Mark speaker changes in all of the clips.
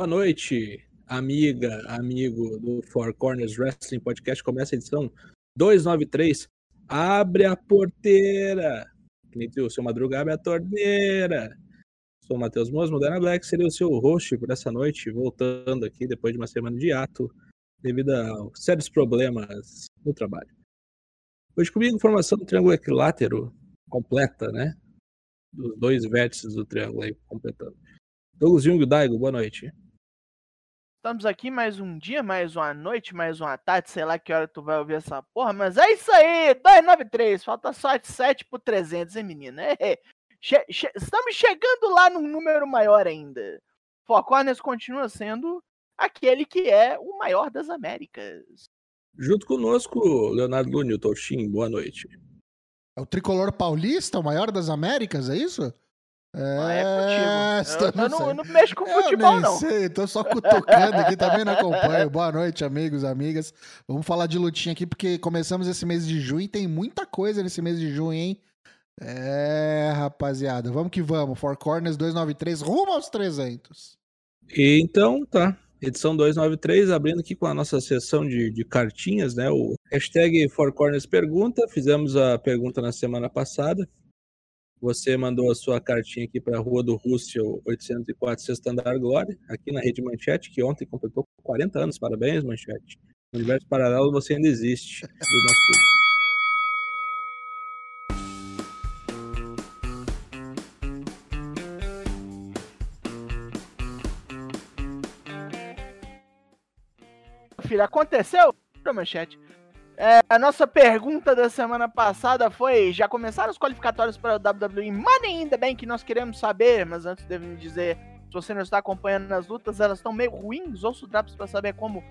Speaker 1: Boa noite, amiga, amigo do Four Corners Wrestling Podcast. Começa a edição 293. Abre a porteira. Que o seu Madruga, abre a torneira. Sou o Matheus Moas, Moderna Black, seria o seu host por essa noite, voltando aqui depois de uma semana de ato, devido a sérios problemas no trabalho. Hoje comigo informação do triângulo equilátero completa, né? Dos dois vértices do triângulo aí completando. Douglas Jung Daigo, boa noite.
Speaker 2: Estamos aqui mais um dia, mais uma noite, mais uma tarde, sei lá que hora tu vai ouvir essa porra, mas é isso aí, 293, falta só 7 por 300, hein, menina? É, che che estamos chegando lá num número maior ainda. Four Corners continua sendo aquele que é o maior das Américas.
Speaker 1: Junto conosco, Leonardo Lúnio Toshin, boa noite.
Speaker 3: É o tricolor paulista, o maior das Américas, é isso?
Speaker 2: É contigo. Eu, eu, não, eu, não, mexo com eu futebol, nem
Speaker 3: não. Sei, tô só cutucando aqui, também não acompanho. Boa noite, amigos, amigas. Vamos falar de lutinha aqui, porque começamos esse mês de junho e tem muita coisa nesse mês de junho, hein? É, rapaziada, vamos que vamos. Four Corners 293, rumo aos 300.
Speaker 1: E então, tá. Edição 293, abrindo aqui com a nossa sessão de, de cartinhas, né? O hashtag Four Corners Pergunta. Fizemos a pergunta na semana passada. Você mandou a sua cartinha aqui para a Rua do Russell 804, Sexto Andar Glória, aqui na Rede Manchete, que ontem completou 40 anos. Parabéns, Manchete. No universo paralelo você ainda existe. Do nosso
Speaker 2: Filho, aconteceu? Manchete. É, a nossa pergunta da semana passada foi: já começaram os qualificatórios para o WWE Money in the Bank? Nós queremos saber, mas antes devo me dizer: se você não está acompanhando as lutas, elas estão meio ruins. Ouço drops para saber como.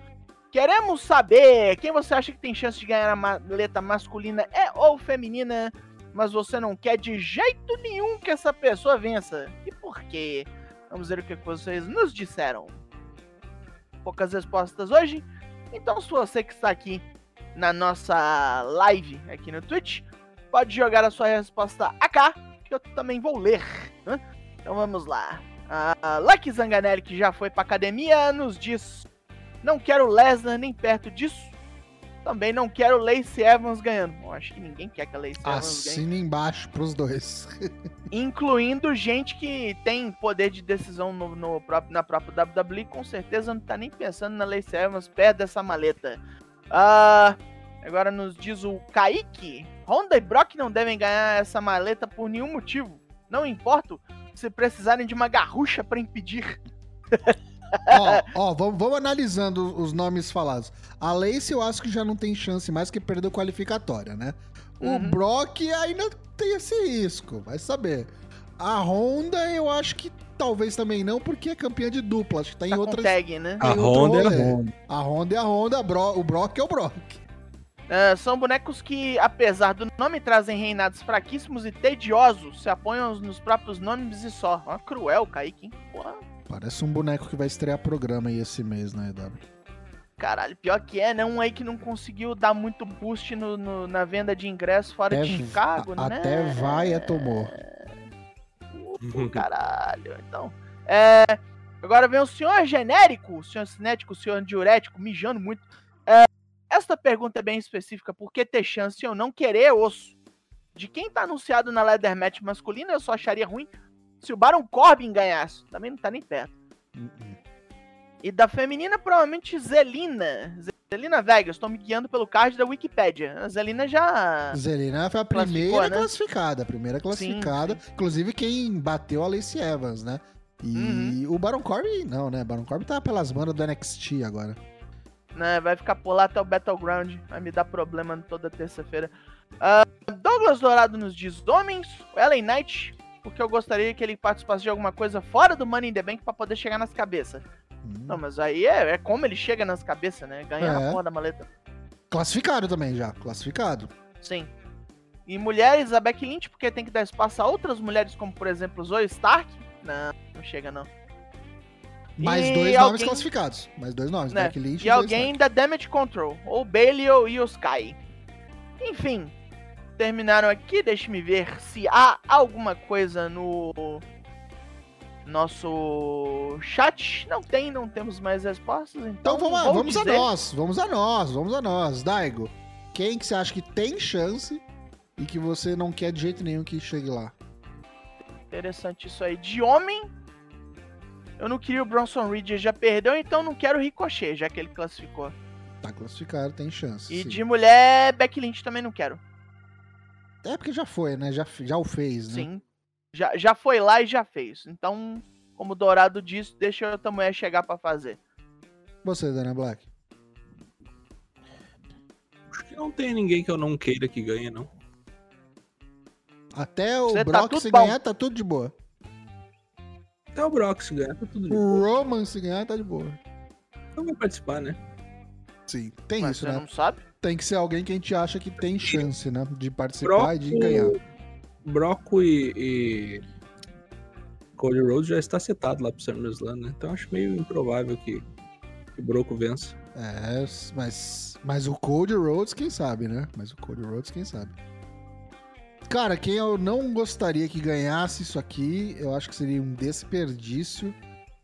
Speaker 2: Queremos saber quem você acha que tem chance de ganhar a maleta masculina é ou feminina, mas você não quer de jeito nenhum que essa pessoa vença. E por quê? Vamos ver o que vocês nos disseram. Poucas respostas hoje. Então, se você que está aqui na nossa live aqui no Twitch, pode jogar a sua resposta AK, que eu também vou ler. Né? Então vamos lá. A Lucky Zanganelli, que já foi pra academia, nos diz: Não quero Lesnar nem perto disso. Também não quero Lacey Evans ganhando. Eu acho que ninguém quer que a Lacey Evans
Speaker 3: ganhe. Assina embaixo pros dois.
Speaker 2: Incluindo gente que tem poder de decisão no, no próprio, na própria WWE, com certeza não tá nem pensando na Lacey Evans perto dessa maleta. Uh, agora nos diz o Kaique. Honda e Brock não devem ganhar essa maleta por nenhum motivo. Não importa se precisarem de uma garrucha para impedir.
Speaker 3: ó, ó vamos, vamos, analisando os nomes falados. A Lacey eu acho que já não tem chance mais que perdeu qualificatória, né? O uhum. Brock ainda tem esse risco, vai saber. A Honda eu acho que talvez também não, porque é campeã de dupla. Acho que tá em tá outras.
Speaker 2: Tag, né?
Speaker 1: A Honda é a
Speaker 3: Honda. A Honda é a Honda, o Brock é o Brock.
Speaker 2: Uh, são bonecos que, apesar do nome, trazem reinados fraquíssimos e tediosos. Se apoiam nos próprios nomes e só. Uma cruel, Kaique, hein? Porra.
Speaker 3: Parece um boneco que vai estrear programa aí esse mês, né, EW?
Speaker 2: Caralho, pior que é, né? Um aí que não conseguiu dar muito boost no, no na venda de ingresso fora é, de Chicago,
Speaker 3: a,
Speaker 2: né?
Speaker 3: Até vai é tomou.
Speaker 2: Uh, caralho. Então, é... Agora vem o senhor genérico, o senhor cinético, o senhor diurético, mijando muito. É... Esta pergunta é bem específica. Por que ter chance ou não querer osso? De quem tá anunciado na Leather Match masculina, eu só acharia ruim se o Baron Corbin ganhasse. Também não tá nem perto. Uh -uh. E da feminina, provavelmente Zelina. Zelina Vegas, estou me guiando pelo card da Wikipedia. A Zelina já.
Speaker 3: Zelina foi a primeira né? classificada, a primeira classificada. Sim, sim. Inclusive quem bateu a Lacey Evans, né? E uhum. o Baron Corbin, não, né? Baron Corbin tá pelas manos do NXT agora.
Speaker 2: Né, vai ficar por lá até o Battleground. Vai me dar problema toda terça-feira. Uh, Douglas Dourado nos diz: Homens, Ellen Knight, porque eu gostaria que ele participasse de alguma coisa fora do Money in the Bank pra poder chegar nas cabeças. Hum. Não, mas aí é, é, como ele chega nas cabeças, né? Ganha é. a porra da maleta.
Speaker 3: Classificado também já, classificado.
Speaker 2: Sim. E mulheres, a Becky Lynch, porque tem que dar espaço a outras mulheres, como por exemplo Zoe Stark. Não, não chega não.
Speaker 3: Mais e dois alguém... nomes classificados. Mais dois nomes, né? Becky Lynch
Speaker 2: e, e alguém da Damage Control. Ou Bailey ou Sky. Enfim, terminaram aqui. Deixe-me ver se há alguma coisa no nosso chat. Não tem, não temos mais respostas. Então,
Speaker 3: Então vamos, vamos a
Speaker 2: dizer-
Speaker 3: nós, vamos a nós, vamos a nós. Daigo, quem que você acha que tem chance e que você não quer de jeito nenhum que chegue lá?
Speaker 2: Interessante isso aí. De homem, eu não queria o Bronson Reed, já perdeu, então não quero o Ricochet, já que ele classificou.
Speaker 3: Tá classificado, tem chance.
Speaker 2: E
Speaker 3: sim.
Speaker 2: de mulher, Becky Lynch também não quero.
Speaker 3: É porque já foi, né? Já, já o fez, né?
Speaker 2: Sim. Já, já foi lá e já fez. Então, como o Dourado disse, deixa outra mulher chegar pra fazer.
Speaker 3: Você, Dana Black.
Speaker 1: Acho que não tem ninguém que eu não queira que ganhe, não.
Speaker 3: Até o
Speaker 2: Você tá
Speaker 3: Brock
Speaker 2: tudo
Speaker 3: se
Speaker 2: bom.
Speaker 3: ganhar, tá tudo de boa.
Speaker 1: Até o Brock se ganhar, tá tudo bem.
Speaker 3: O Roman se ganhar, tá de boa.
Speaker 1: Então vai participar, né?
Speaker 3: Sim, tem
Speaker 2: Mas
Speaker 3: isso,
Speaker 2: você
Speaker 3: né?
Speaker 2: não sabe?
Speaker 3: Tem que ser alguém que a gente acha que tem chance, né? De participar e de ganhar.
Speaker 1: Broco e, e Cody Rhodes já está setado lá pro SummerSlam, né? Então acho meio improvável que, que o Broco vença.
Speaker 3: É, mas, mas o Cody Rhodes, quem sabe, né? Mas o Cody Rhodes, quem sabe. Cara, quem eu não gostaria que ganhasse isso aqui, eu acho que seria um desperdício.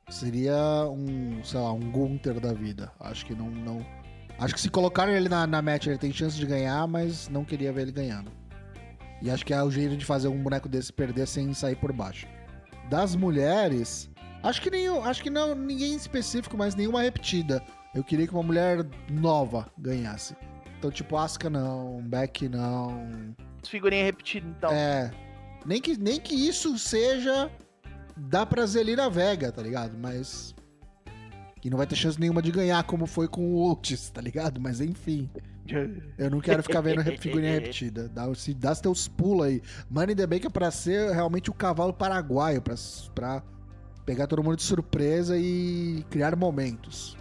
Speaker 3: Seria um, sei lá, um Gunther da vida. Acho que não. não... Acho que se colocarem ele na, na match, ele tem chance de ganhar, mas não queria ver ele ganhando. E acho que é o jeito de fazer um boneco desse perder sem sair por baixo. Das mulheres, acho que nenhum, acho que não ninguém em específico, mas nenhuma repetida. Eu queria que uma mulher nova ganhasse. Então, tipo, Asuka não, Beck não.
Speaker 2: Figurinha repetida, então.
Speaker 3: É. Nem que, nem que isso seja da pra Zelina Vega, tá ligado? Mas. Que não vai ter chance nenhuma de ganhar, como foi com o Otis, tá ligado? Mas enfim. Eu não quero ficar vendo figurinha repetida. Dá, se dá os teus pulos aí. Money in the Bank é pra ser realmente o cavalo paraguaio, pra, pra pegar todo mundo de surpresa e criar momentos.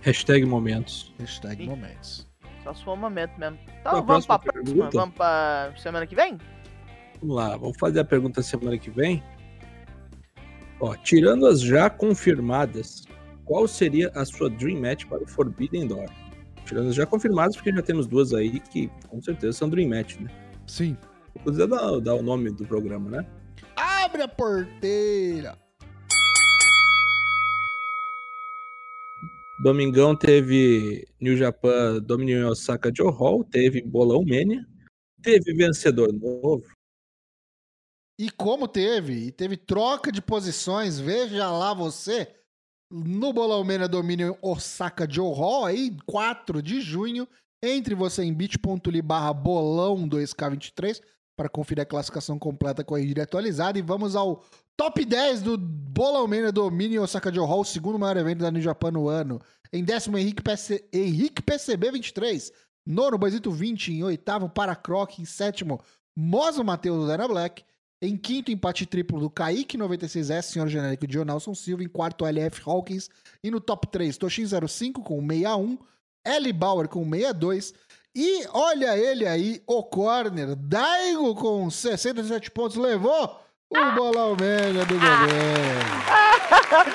Speaker 1: Hashtag momentos.
Speaker 3: Hashtag
Speaker 2: Sim.
Speaker 3: momentos.
Speaker 2: Só se for um momento mesmo. Então
Speaker 1: a
Speaker 2: vamos pra
Speaker 1: próxima
Speaker 2: próxima.
Speaker 1: pergunta?
Speaker 2: Vamos pra semana que vem?
Speaker 1: Vamos lá, vamos fazer a pergunta semana que vem. Ó, tirando as já confirmadas, qual seria a sua Dream Match para o Forbidden Door? Tirando já confirmadas, porque já temos duas aí que com certeza são Dream Match, né?
Speaker 3: Sim.
Speaker 1: Inclusive dar, dar o nome do programa, né?
Speaker 3: Abre a porteira!
Speaker 1: Domingão teve New Japan Dominion Osaka Joe Hall, teve Bolão Mania, teve vencedor novo.
Speaker 3: E como teve? E teve troca de posições, veja lá você, no Bolão Mania Domínio Osaka Joe Hall, aí, 4 de junho, entre você em bit.ly barra bolão 2K23 para conferir a classificação completa corrigida e atualizada. E vamos ao top 10 do Bolão Mania Domínio Osaka Joe Hall, segundo maior evento da New Japan no ano. Em décimo, Henrique, PC, Henrique PCB 23. Nono, Boisito 20. Em oitavo, Paracroc. Em sétimo, Mozo Matheus do Dana Black. Em quinto, empate triplo do Kaique 96S, Senhor Genérico de Nelson Silva. Em quarto, LF Hawkins. E no top 3, Toshin 05 com 61. L Bauer com 62. E olha ele aí, o corner. Daigo com 67 pontos. Levou o bolão média do governo.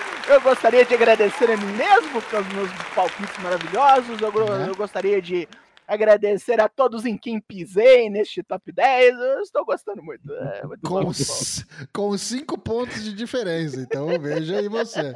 Speaker 2: Eu gostaria de agradecer a mim mesmo pelos meus palpites maravilhosos. Eu,
Speaker 3: Né?
Speaker 2: eu gostaria de agradecer a todos em quem pisei neste top 10. Eu estou gostando muito. É, muito
Speaker 3: Com,
Speaker 2: bom.
Speaker 3: com cinco pontos de diferença. Então veja aí você.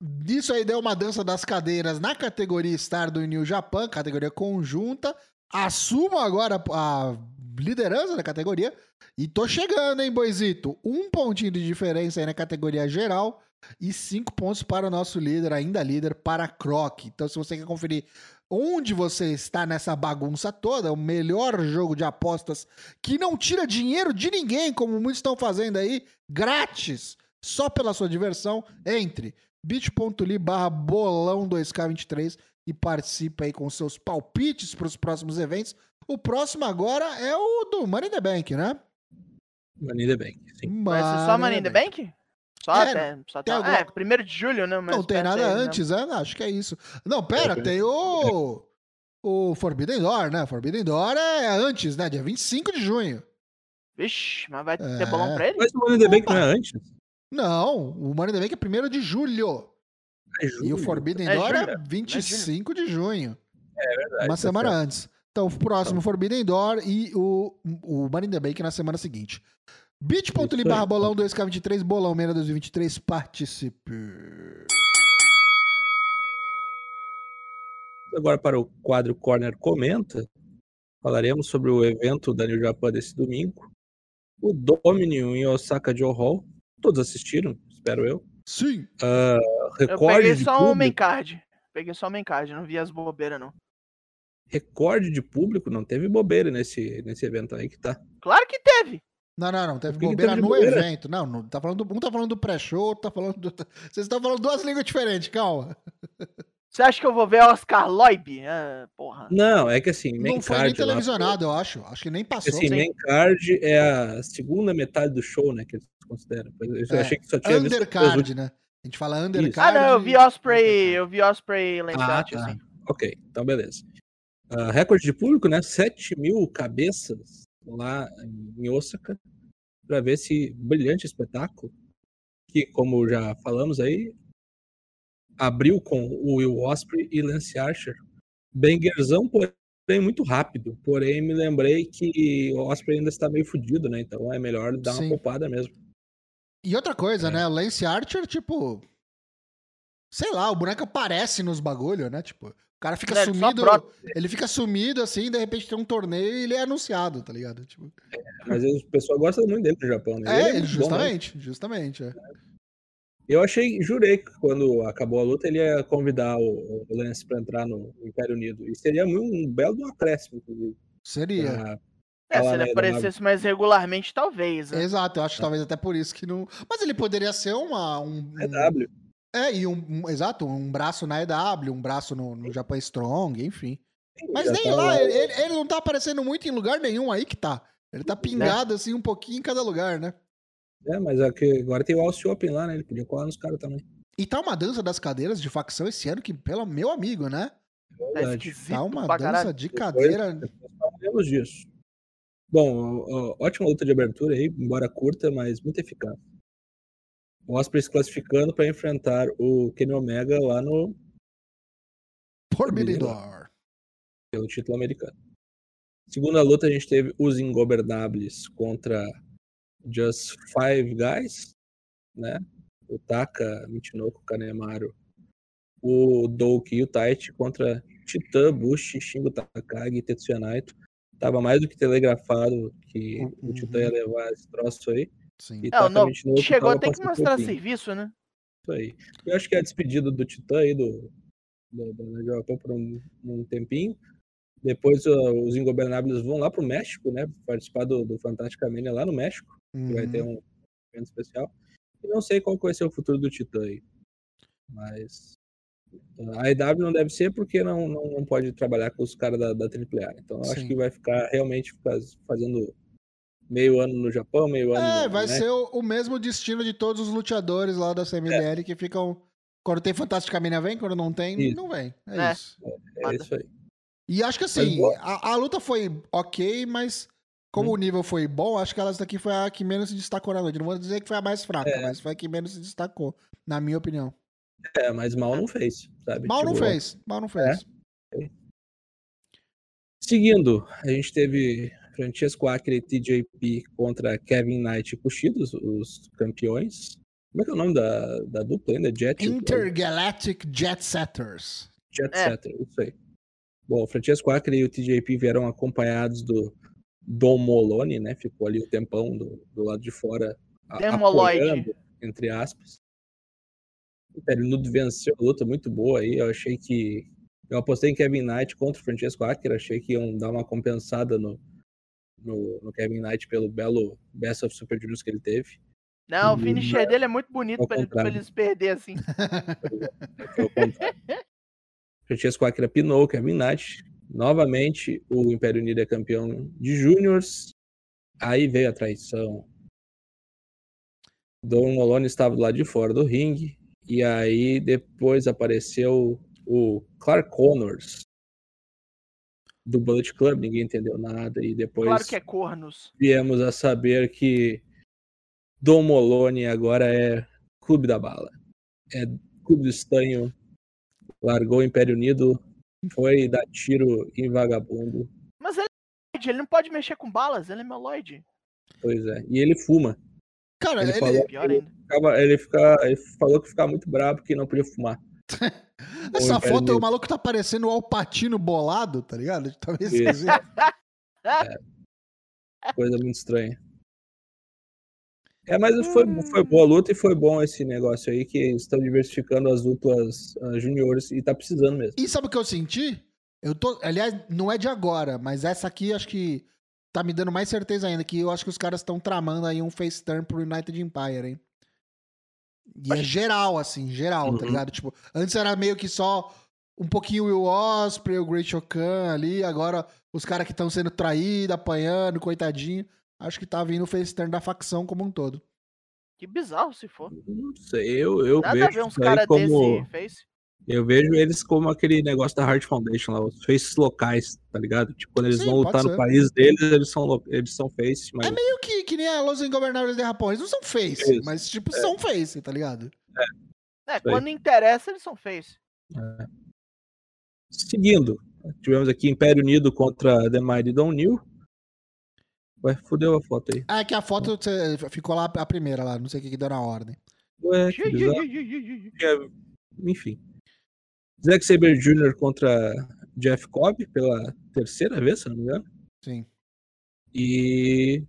Speaker 3: Disso aí deu uma dança das cadeiras na categoria Star do New Japan, categoria conjunta. Assumo agora a liderança da categoria. E tô chegando, hein, Boizito? Um pontinho de diferença aí na categoria geral. E cinco pontos para o nosso líder, ainda líder, para Croc. Então, se você quer conferir onde você está nessa bagunça toda, o melhor jogo de apostas que não tira dinheiro de ninguém, como muitos estão fazendo aí, grátis, só pela sua diversão, entre bit.ly barra bolão 2K23 e participe aí com seus palpites para os próximos eventos. O próximo agora é o do Money in the Bank, né?
Speaker 1: Money in the Bank, sim.
Speaker 2: Vai ser só Money in the Bank? Só
Speaker 3: É,
Speaker 2: até. Só
Speaker 3: tem
Speaker 2: tá,
Speaker 3: alguma-
Speaker 2: É, primeiro de julho, né? Mas
Speaker 3: Não tem nada
Speaker 2: aí, né?
Speaker 3: antes, né? Acho que é isso. Não, pera,
Speaker 1: É,
Speaker 3: tem o. O Forbidden Door, né? Forbidden Door é antes, né? Dia 25 de junho.
Speaker 2: Vixe, mas vai ter
Speaker 3: É.
Speaker 2: bolão pra ele?
Speaker 1: Mas o Money in the Bank não é antes?
Speaker 3: Não, o Money in the Bank é 1 de julho.
Speaker 1: É
Speaker 3: E o
Speaker 1: julho.
Speaker 3: Forbidden
Speaker 2: É
Speaker 3: Door é
Speaker 2: julho,
Speaker 3: 25 de junho.
Speaker 1: É verdade.
Speaker 3: Uma
Speaker 1: tá
Speaker 3: semana
Speaker 1: certo.
Speaker 3: antes. Então, o próximo Forbidden Door e o, o Money in the Bank na semana seguinte. bit.ly barra bolão 2K23, bolão meia 2023, participe.
Speaker 1: Agora para o quadro Corner Comenta, falaremos sobre o evento da New Japan desse domingo. O Dominion em Osaka Joe Hall. Todos assistiram, espero eu.
Speaker 3: Sim.
Speaker 2: Eu
Speaker 1: Recorde
Speaker 2: peguei
Speaker 1: de
Speaker 2: só o main card. Peguei só o main card, não vi as bobeiras, não.
Speaker 1: Recorde de público, não teve bobeira nesse, nesse evento aí que tá.
Speaker 2: Claro que teve.
Speaker 3: Não, não, não. Teve
Speaker 1: que
Speaker 3: bobeira
Speaker 1: teve
Speaker 3: no
Speaker 1: bobeira?
Speaker 3: evento. Não, não, tá falando do- um tá falando do pré-show, tá falando do. Vocês estão falando duas línguas diferentes, calma.
Speaker 2: Você acha que eu vou ver Oscar Loib? Ah, porra.
Speaker 1: Não, é que assim, main
Speaker 3: Não foi nem
Speaker 1: card lá,
Speaker 3: televisionado, eu acho. Acho que nem passou.
Speaker 1: Assim,
Speaker 2: Sim.
Speaker 1: main card é a segunda metade do show, né? Que eles consideram. Eu
Speaker 3: É,
Speaker 1: achei que só tinha visto
Speaker 3: Undercard,
Speaker 1: últimas.
Speaker 3: né? A gente fala
Speaker 2: Ah,
Speaker 3: undercard.
Speaker 2: não, eu vi Osprey, eu vi Osprey Lance
Speaker 1: Ah, tá.
Speaker 2: assim.
Speaker 1: Ok, então beleza. Ah, recorde de público, né? 7 mil cabeças lá em Osaka para ver esse brilhante espetáculo que, como já falamos aí, abriu com o Will Osprey e Lance Archer. Bangerzão, porém muito rápido. Porém, me lembrei que o Osprey ainda está meio fudido, né? Então é melhor dar uma
Speaker 3: Sim.
Speaker 1: poupada mesmo.
Speaker 3: E outra coisa,
Speaker 1: É.
Speaker 3: né? O Lance Archer, tipo. Sei lá, o boneco aparece nos bagulho, né? Tipo, o cara fica
Speaker 2: Né, só
Speaker 3: sumido.
Speaker 2: brota.
Speaker 3: Ele fica sumido assim, de repente tem um torneio e ele é anunciado, tá ligado? Tipo,
Speaker 1: Mas o pessoal gosta muito dele no Japão, né? Ele
Speaker 3: é,
Speaker 1: muito bom, né?
Speaker 3: justamente, justamente. é.
Speaker 1: Eu achei, jurei que quando acabou a luta ele ia convidar o, o Lance pra entrar no Império Unido. E seria um belo acréscimo, inclusive.
Speaker 3: Seria.
Speaker 1: pra
Speaker 2: É, se ele aparecesse mais regularmente, talvez. né?
Speaker 3: Exato, eu acho que talvez até por isso que não. Mas ele poderia ser uma. Um, um-
Speaker 1: EW.
Speaker 3: É, e um, um- Exato, um braço na EW, um braço no, no Japan Strong, enfim. Mas
Speaker 1: Já
Speaker 3: nem
Speaker 1: tá
Speaker 3: lá, ele, ele- ele não tá aparecendo muito em lugar nenhum aí que tá. Ele
Speaker 1: Né?
Speaker 3: tá pingado assim um pouquinho em cada lugar, né?
Speaker 1: É, mas é que agora tem o Austin Open lá, né? Ele podia colar nos caras também.
Speaker 3: E tá uma dança das cadeiras de facção esse ano que, pelo meu amigo, né?
Speaker 2: Tá
Speaker 1: Verdade.
Speaker 2: esquisito
Speaker 3: Tá uma dança
Speaker 2: caralho.
Speaker 3: de cadeira.
Speaker 1: depois falaremos disso. Bom, ó, ótima luta de abertura aí, embora curta, mas muito eficaz. O Osprey se classificando para enfrentar o Kenny Omega lá no
Speaker 3: Pormenidor.
Speaker 1: pelo título americano. Segunda luta, a gente teve os Ingobernables contra Just Five Guys, né? O Taka, Michinoku, Kanemaru, o Douki e o Taichi contra Titã, Bushi, Shingo Takagi e Tetsuya Naito. Tava mais do que telegrafado que
Speaker 3: Uhum.
Speaker 1: o Titã ia levar esse troço aí.
Speaker 3: Sim.
Speaker 1: E
Speaker 2: o
Speaker 1: Taka
Speaker 2: no-
Speaker 1: Michinoku
Speaker 2: Chegou até que mostrar serviço, né?
Speaker 1: Isso aí. Eu acho que é a despedida do Titã aí do, do, do Japão por um, um tempinho. Depois uh, os Ingobernables vão lá pro México, né? Participar do, do Fantástica Mania lá no México, que vai ter
Speaker 3: Uhum.
Speaker 1: um evento especial. E não sei qual vai ser o futuro do Titã aí. Mas uh, a EW não deve ser porque não, não, não pode trabalhar com os caras da, da AAA. Então eu acho que vai ficar realmente faz- fazendo meio ano no Japão, meio ano
Speaker 3: É,
Speaker 1: no
Speaker 3: vai
Speaker 1: México.
Speaker 3: ser o, o mesmo destino de todos os luteadores lá da CMLL que ficam. Quando tem Fantástica Mina vem, quando não tem,
Speaker 1: Isso.
Speaker 3: não vem. É,
Speaker 2: É.
Speaker 3: isso.
Speaker 1: É isso aí.
Speaker 3: E acho que assim, a, a luta foi ok, mas como
Speaker 1: Hum.
Speaker 3: o nível foi bom, acho que ela daqui foi a que menos se destacou na noite. Não vou dizer que foi a mais fraca,
Speaker 1: É.
Speaker 3: mas foi a que menos se destacou, na minha opinião.
Speaker 1: É, mas mal não fez, sabe?
Speaker 3: Mal não
Speaker 1: Tipo,
Speaker 3: fez, mal não fez.
Speaker 1: Seguindo, a gente teve Francesco Acre e TJP contra Kevin Knight e Kushida, os, os campeões. Como é que é o nome da, da dupla ainda? Jet?
Speaker 3: Intergalactic Jet Setters.
Speaker 1: Jet
Speaker 2: É.
Speaker 1: Setter, isso aí. Bom, o Francesco Acre e o TJP vieram acompanhados do Dom Molone, né? Ficou ali o tempão do, do lado de fora a-
Speaker 2: Demoloide.
Speaker 1: apoiando, entre aspas. O Perinudo venceu a luta muito boa aí. Eu achei que. Eu apostei em Kevin Knight contra o Francesco Acre. Achei que iam dar uma compensada no, no, no Kevin Knight pelo belo Best of Super Juniors que ele teve.
Speaker 2: Não, o finisher dele é muito bonito pra, ele, pra eles perder assim.
Speaker 1: Francesco Acre pinou o Kevin Knight. Novamente, o Império Unido é campeão de Júniors. Aí veio a traição. Dom Molone estava do lado de fora do ringue. E aí depois apareceu o Clark Connors do Bullet Club. Ninguém entendeu nada. E depois
Speaker 2: Claro que é cornos.
Speaker 1: viemos a saber que Dom Molone agora é Clube da Bala. É Clube do Estanho. Largou o Império Unido. Foi dar tiro em vagabundo.
Speaker 2: Mas ele é meloide, ele não pode mexer com balas, ele é meloide.
Speaker 1: Pois é. E ele fuma.
Speaker 3: Cara,
Speaker 1: Ele
Speaker 3: ele,
Speaker 1: falou-
Speaker 2: Pior ainda.
Speaker 1: Ficava- ele, fica, ele falou que ficava muito bravo porque não podia fumar.
Speaker 3: essa
Speaker 1: Império
Speaker 3: foto, o
Speaker 1: Negro.
Speaker 3: maluco tá parecendo o Alpatino bolado, tá ligado? Tá meio
Speaker 1: Isso.
Speaker 3: esquisito.
Speaker 1: Coisa muito estranha. É, mas foi, foi boa a luta e foi bom esse negócio aí, que estão diversificando as duplas ah, juniores e tá precisando mesmo.
Speaker 3: E sabe o que eu senti? Eu tô. Aliás, não é de agora, mas essa aqui acho que tá me dando mais certeza ainda, que eu acho que os caras estão tramando aí um face turn pro United Empire, hein? E é geral, assim, geral, tá
Speaker 1: Uhum.
Speaker 3: ligado? Tipo, antes era meio que só um pouquinho o Will Osprey, o Great Shokan ali, agora os caras que estão sendo traídos, apanhando, coitadinho. Acho que tá vindo o face turn da facção como um todo.
Speaker 2: Que bizarro se for.
Speaker 1: Não sei, eu, eu
Speaker 2: Nada a
Speaker 1: vejo
Speaker 2: ver uns caras
Speaker 1: como.
Speaker 2: desse face.
Speaker 1: Eu vejo eles como aquele negócio da Heart Foundation lá, os faces locais, tá ligado? Tipo, quando eles
Speaker 3: Sim,
Speaker 1: vão lutar
Speaker 3: ser.
Speaker 1: no país deles, eles são, eles são face, mas
Speaker 3: É meio que, que nem a Los Ingobernáveis de Japão. Eles não são face,
Speaker 1: Isso.
Speaker 3: mas tipo, são face, tá ligado?
Speaker 2: É,
Speaker 1: aí.
Speaker 2: quando interessa, eles são face.
Speaker 1: Seguindo, tivemos aqui Império Unido contra The Mighty Don't New. Ué, fudeu a foto aí.
Speaker 3: Ah, é que a foto ficou lá a primeira lá, não sei o que, que deu na ordem.
Speaker 1: Ué, que bizarro. É, Enfim. Zack Saber Jr. contra Jeff Cobb pela terceira vez, se não me engano.
Speaker 3: Sim.
Speaker 1: E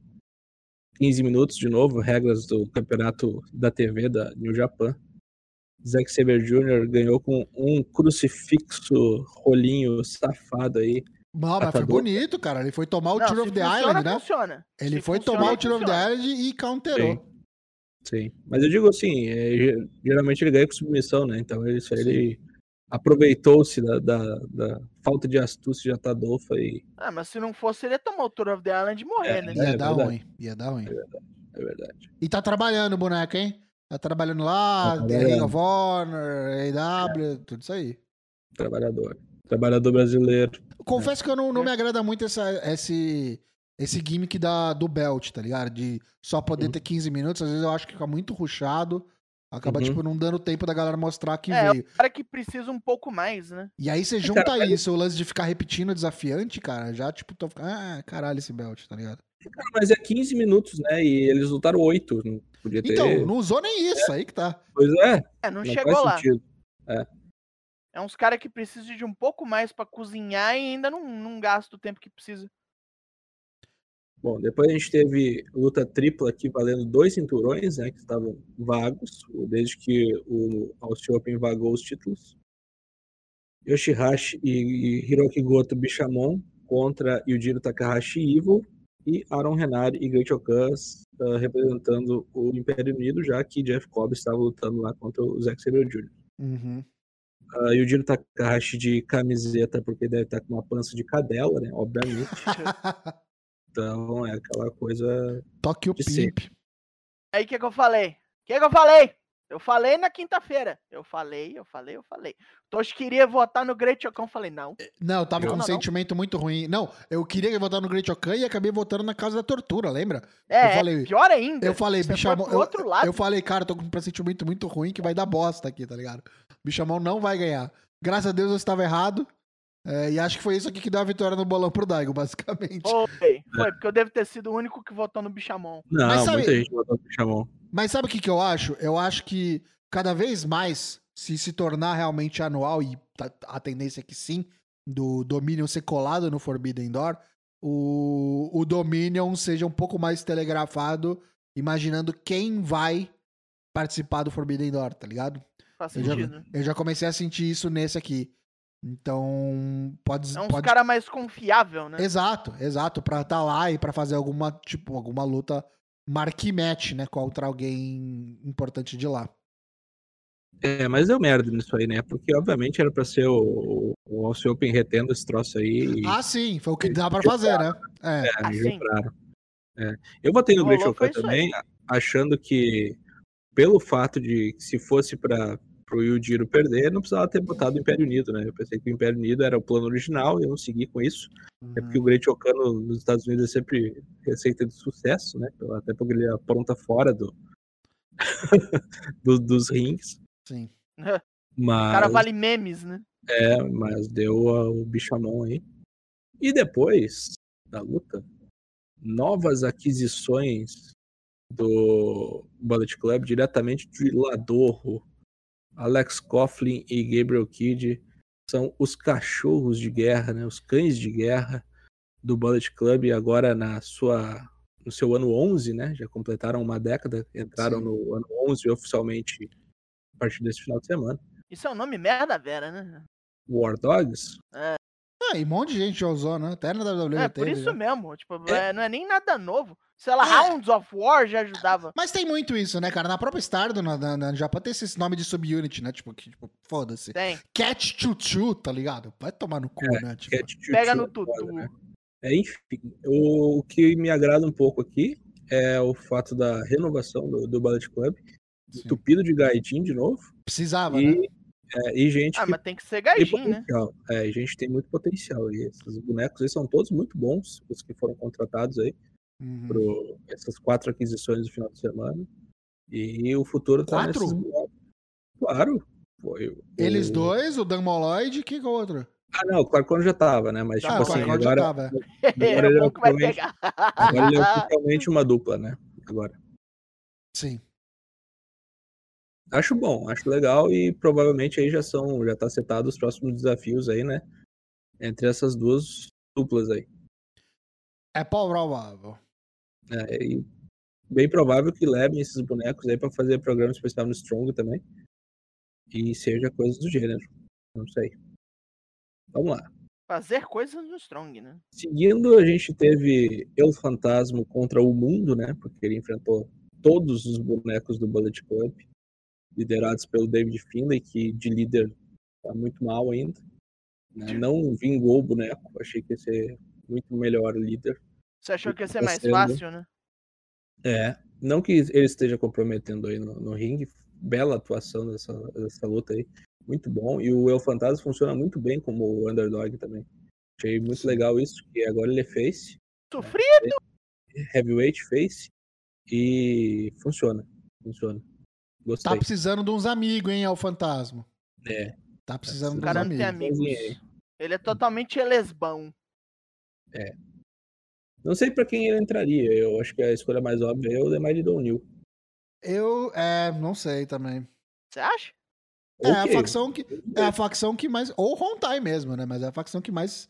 Speaker 1: 15 minutos de novo, regras do campeonato da TV da New Japan. Zack Saber Jr. ganhou com um crucifixo rolinho safado aí.
Speaker 3: Não, mas foi bonito, cara. Ele foi tomar o
Speaker 2: Não,
Speaker 3: Tour of the
Speaker 2: funciona,
Speaker 3: Island, né?
Speaker 2: funciona.
Speaker 3: Ele
Speaker 2: Se
Speaker 3: foi
Speaker 2: funciona,
Speaker 3: tomar o Tour of the
Speaker 2: funciona.
Speaker 3: Island e counterou.
Speaker 1: Sim. Mas eu digo assim, é, ge- geralmente ele ganha com submissão, né? Então ele, isso aí
Speaker 3: Sim.
Speaker 1: ele aproveitou-se da, da- da falta de astúcia de Atadolfa e
Speaker 2: Ah, mas se não fosse, ele ia tomar o Tour of the Island e morrer,
Speaker 1: É,
Speaker 2: né?
Speaker 3: Ia
Speaker 1: É
Speaker 3: dar
Speaker 1: verdade.
Speaker 3: ruim, ia dar ruim.
Speaker 1: é verdade.
Speaker 3: E tá trabalhando o boneco, hein? Tá trabalhando lá,
Speaker 1: Tá
Speaker 3: tem Ring
Speaker 1: trabalhando.
Speaker 3: of Honor, AW, tudo isso aí.
Speaker 1: Trabalhador. Trabalhador brasileiro.
Speaker 3: Confesso que eu não, não
Speaker 2: É.
Speaker 3: me agrada muito essa, esse, esse gimmick da, do belt, tá ligado? De só poder
Speaker 1: Uhum.
Speaker 3: ter 15 minutos. Às vezes eu acho que fica muito ruchado. Acaba,
Speaker 1: Uhum.
Speaker 3: tipo, não dando tempo da galera mostrar que
Speaker 2: É,
Speaker 3: veio.
Speaker 2: o cara que precisa um pouco mais, né?
Speaker 3: E aí você junta
Speaker 1: cara, mas-
Speaker 3: isso, o lance de ficar repetindo o desafiante, cara, já, tipo, tô ficando, ah, caralho, esse belt, tá ligado?
Speaker 1: Cara, mas é 15 minutos, né? E eles lutaram 8. Não podia ter.
Speaker 3: Então, não usou nem isso, aí que tá.
Speaker 1: Pois é,
Speaker 2: É, não,
Speaker 1: não
Speaker 2: chegou
Speaker 1: faz
Speaker 2: lá.
Speaker 1: sentido.
Speaker 2: É uns caras que precisam de um pouco mais pra cozinhar e ainda não, não gasta o tempo que precisa.
Speaker 1: Bom, depois a gente teve luta tripla aqui valendo dois cinturões, né? Que estavam vagos, desde que o Austin Open vagou os títulos. Yoshihashi e Hiroki Goto Bishamon contra Yujiro Takahashi Evil e Aaron Renari e Great Okas ah, representando o Império Unido, já que Jeff Cobb estava lutando lá contra o Zack Sabre Jr.
Speaker 3: Uhum.
Speaker 1: Uh, Yujiro Takahashi de camiseta, porque deve estar com uma pança de cadela, né? Obviamente. Então é aquela coisa.
Speaker 3: Toque o pimp.
Speaker 2: Aí o que, que eu falei? O que, que eu falei? Eu falei na quinta-feira. Eu falei, eu falei, eu falei. Tosh queria votar no Great Ocão. Falei, não.
Speaker 3: Não, eu tava
Speaker 1: Eu-
Speaker 3: com um
Speaker 2: Não, não.
Speaker 3: sentimento muito ruim. Não, eu queria votar no Great Okan e acabei votando na Casa da Tortura, lembra?
Speaker 2: É,
Speaker 3: Eu falei-
Speaker 2: é pior ainda.
Speaker 3: Eu falei,
Speaker 2: Você
Speaker 3: bichamão.
Speaker 2: pro
Speaker 3: Eu,
Speaker 2: outro lado.
Speaker 3: eu falei, cara, tô com um pressentimento muito ruim que vai dar bosta aqui, tá ligado? Bichamão não vai ganhar. Graças a Deus eu estava errado. É, e acho que foi isso aqui que deu a vitória no bolão pro Daigo, basicamente.
Speaker 2: Foi, foi, porque eu devo ter sido o único que votou no Bichamon.
Speaker 1: Não,
Speaker 3: Mas sabe-
Speaker 1: muita gente botou o chamou.
Speaker 3: Mas sabe o que, que eu acho? Eu acho que cada vez mais, se se tornar realmente anual, e tá- a tendência é que sim, do Dominion ser colado no Forbidden Door, o, o Dominion seja um pouco mais telegrafado, imaginando quem vai participar do Forbidden Door, tá ligado?
Speaker 2: Faz
Speaker 3: Eu já-
Speaker 2: sentido.
Speaker 3: Eu já comecei a sentir isso nesse aqui. Então, pode...
Speaker 2: É uns
Speaker 3: pode...
Speaker 2: cara mais confiável, né?
Speaker 3: Exato, exato, pra estar lá e pra fazer alguma, tipo, alguma luta marque match, né, contra alguém importante de lá.
Speaker 1: É, mas deu merda nisso aí, né? Porque obviamente era pra ser o, o Austin Open retendo esse troço aí. e
Speaker 3: Ah, sim, foi o que dá pra fazer, né? É.
Speaker 1: é, me
Speaker 2: sim.
Speaker 1: jogaram. É. Eu votei no Great
Speaker 2: aí.
Speaker 1: também, achando que pelo fato de que se fosse para pro Yujiro perder, não precisava ter botado o Império Unido, né? Eu pensei que o Império Unido era o plano original e eu não segui com isso. É porque o Great Okan no- nos Estados Unidos é sempre receita de sucesso, né? Até porque ele apronta fora do, do- dos rings.
Speaker 3: Sim.
Speaker 2: O
Speaker 1: Mas,
Speaker 2: cara vale memes, né?
Speaker 1: é, mas deu o bichamão aí. E depois da luta, novas aquisições do Bullet Club diretamente de Ladorro. Alex Coughlin e Gabriel Kidd são os cachorros de guerra, né? os cães de guerra do Bullet Club agora na sua no seu ano 11, né? Já completaram uma década, entraram Sim. no ano 11 oficialmente a partir desse final de semana.
Speaker 2: Isso é um nome merda vera, né?
Speaker 1: War Dogs?
Speaker 3: É. Ah, e um monte de gente já usou, né? Até na WWE
Speaker 2: É, por isso já. mesmo. Tipo, é. não é nem nada novo. Sei lá, é. Rounds of War já ajudava.
Speaker 3: Mas tem muito isso, né, cara? Na própria Stardom, na, na, na Japão, tem esse nome de subunit, né? Tipo, que, tipo foda-se.
Speaker 2: Tem.
Speaker 3: Cat Chuchu, tá ligado? Vai tomar no cu, é, né? Tipo,
Speaker 2: Cat Pega no tutu. Né?
Speaker 1: É, enfim, o, o, que me agrada um pouco aqui é o fato da renovação do, do Ballet Club. Sim. Tupido de gaidin de novo.
Speaker 3: Precisava,
Speaker 1: e,
Speaker 3: né?
Speaker 1: É, e gente.
Speaker 2: Ah, que mas tem que ser gaidin, né?
Speaker 1: É, e gente tem muito potencial. E esses bonecos aí são todos muito bons, os que foram contratados aí. Uhum. Por essas quatro aquisições do final de semana. E o futuro
Speaker 3: tá quatro? nesses
Speaker 1: Claro. Foi,
Speaker 3: Eles dois, o Dan Moloid, que é o outro?
Speaker 1: Ah, não, o Clarkon já tava, né? Mas, tipo ah, assim, agora, agora ele é oficialmente, agora ele é oficialmente uma dupla, né? Agora.
Speaker 3: Sim.
Speaker 1: Acho bom, acho legal e provavelmente aí já são, já tá setado os próximos desafios aí, né? Entre essas duas duplas aí.
Speaker 3: É provável.
Speaker 1: É, e bem provável que levem esses bonecos aí para fazer programa especial no Strong também. E seja coisa do gênero. Não sei. Vamos lá.
Speaker 2: Fazer coisas no Strong, né?
Speaker 1: Seguindo, a gente teve El Fantasma contra o Mundo, né? Porque ele enfrentou todos os bonecos do Bullet Club, liderados pelo David Finlay, que de líder tá muito mal ainda. Né? Não vingou o boneco, achei que ia ser muito melhor líder.
Speaker 2: Você achou que ia ser mais fácil, né?
Speaker 1: É, não que ele esteja comprometendo aí no, no ringue, bela atuação dessa, dessa luta aí muito bom. E o El Fantasma funciona muito bem como underdog também. Achei muito legal isso, que agora ele é face.
Speaker 2: Sofrido!
Speaker 1: Heavyweight face. E funciona. Funciona. Gostei.
Speaker 3: Tá precisando de uns amigos, hein, El Fantasma.
Speaker 1: É.
Speaker 3: Tá precisando
Speaker 2: tá de uns amigos. amigos. Ele é totalmente lesbão.
Speaker 1: É. Não sei pra quem ele entraria. Eu acho que a escolha mais óbvia é o Demar O'Neill.
Speaker 3: Eu, é, não sei também.
Speaker 2: Você acha?
Speaker 3: É a facção que é a facção que mais ou Hontai mesmo, né? Mas é a facção que mais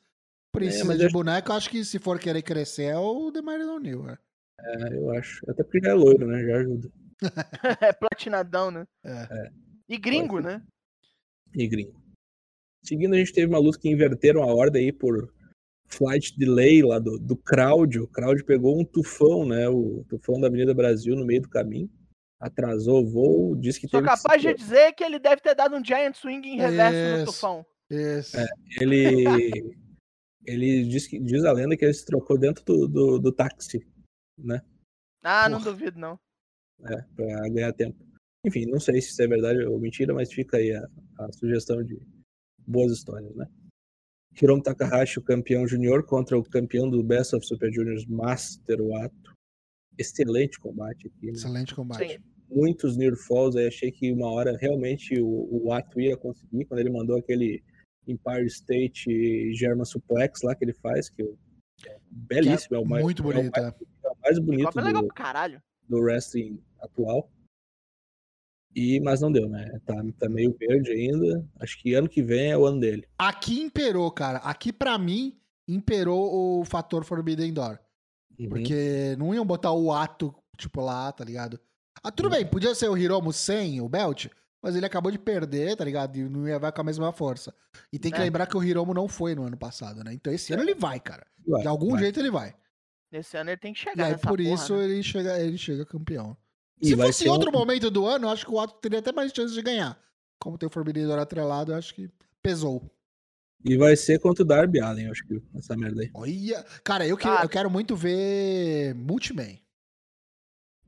Speaker 3: precisa é, de acho... boneco. Acho que se for querer crescer é o Demario O'Neill,
Speaker 1: é. É, eu acho. Até porque já é loiro, né? Já ajuda.
Speaker 2: é platinadão, né?
Speaker 3: É. é.
Speaker 2: E gringo, né?
Speaker 1: E gringo. Seguindo, a gente teve uma luta que inverteram a ordem aí por flight delay lá do, do Claudio. O Claudio pegou um tufão, né? O tufão da Avenida Brasil no meio do caminho atrasou o voo, disse que
Speaker 2: Sou capaz de dizer que ele deve ter dado um giant swing em reverso isso, no tufão.
Speaker 3: Isso.
Speaker 1: É, ele ele diz, que, diz a lenda que ele se trocou dentro do, do, do táxi, né?
Speaker 2: Ah, Porra. não duvido, não.
Speaker 1: É, pra ganhar tempo. Enfim, não sei se isso é verdade ou mentira, mas fica aí a, a sugestão de boas histórias, né? Hiromu Takahashi, o campeão júnior, contra o campeão do Best of Super Juniors Master Wato excelente combate aqui. Né?
Speaker 3: Excelente combate.
Speaker 1: Sim. Muitos Near Falls, aí achei que uma hora realmente o, o Ato ia conseguir, quando ele mandou aquele Empire State German Suplex lá que ele faz, que é belíssimo, é,
Speaker 3: é, o mais,
Speaker 1: muito
Speaker 3: bonito, é o mais,
Speaker 1: é. é o mais bonito
Speaker 2: é legal do, caralho.
Speaker 1: Do wrestling atual. E, mas não deu, né? Tá, tá meio verde ainda. Acho que ano que vem é o ano dele.
Speaker 3: Aqui imperou, cara. Aqui, para mim, imperou o fator Forbidden Door. Uhum. Porque não iam botar o ato, tipo, lá, tá ligado? Ah, tudo uhum. bem, podia ser o Hiromu sem o belt, mas ele acabou de perder, tá ligado? E não ia vai com a mesma força. E tem que é. lembrar que o Hiromu não foi no ano passado, né? Então esse ano ele vai, cara. Vai, de algum vai. jeito ele vai.
Speaker 2: Esse ano ele tem que chegar.
Speaker 3: E aí, por
Speaker 2: porra,
Speaker 3: isso
Speaker 2: né?
Speaker 3: ele, chega, ele chega campeão. E Se fosse em outro um... momento do ano, eu acho que o Ato teria até mais chance de ganhar. Como tem o Forbidden Door atrelado, eu acho que pesou.
Speaker 1: E vai ser contra o Darby Allen, acho que, essa merda aí.
Speaker 3: Olha, cara, eu, que, ah. eu quero muito ver Multiman.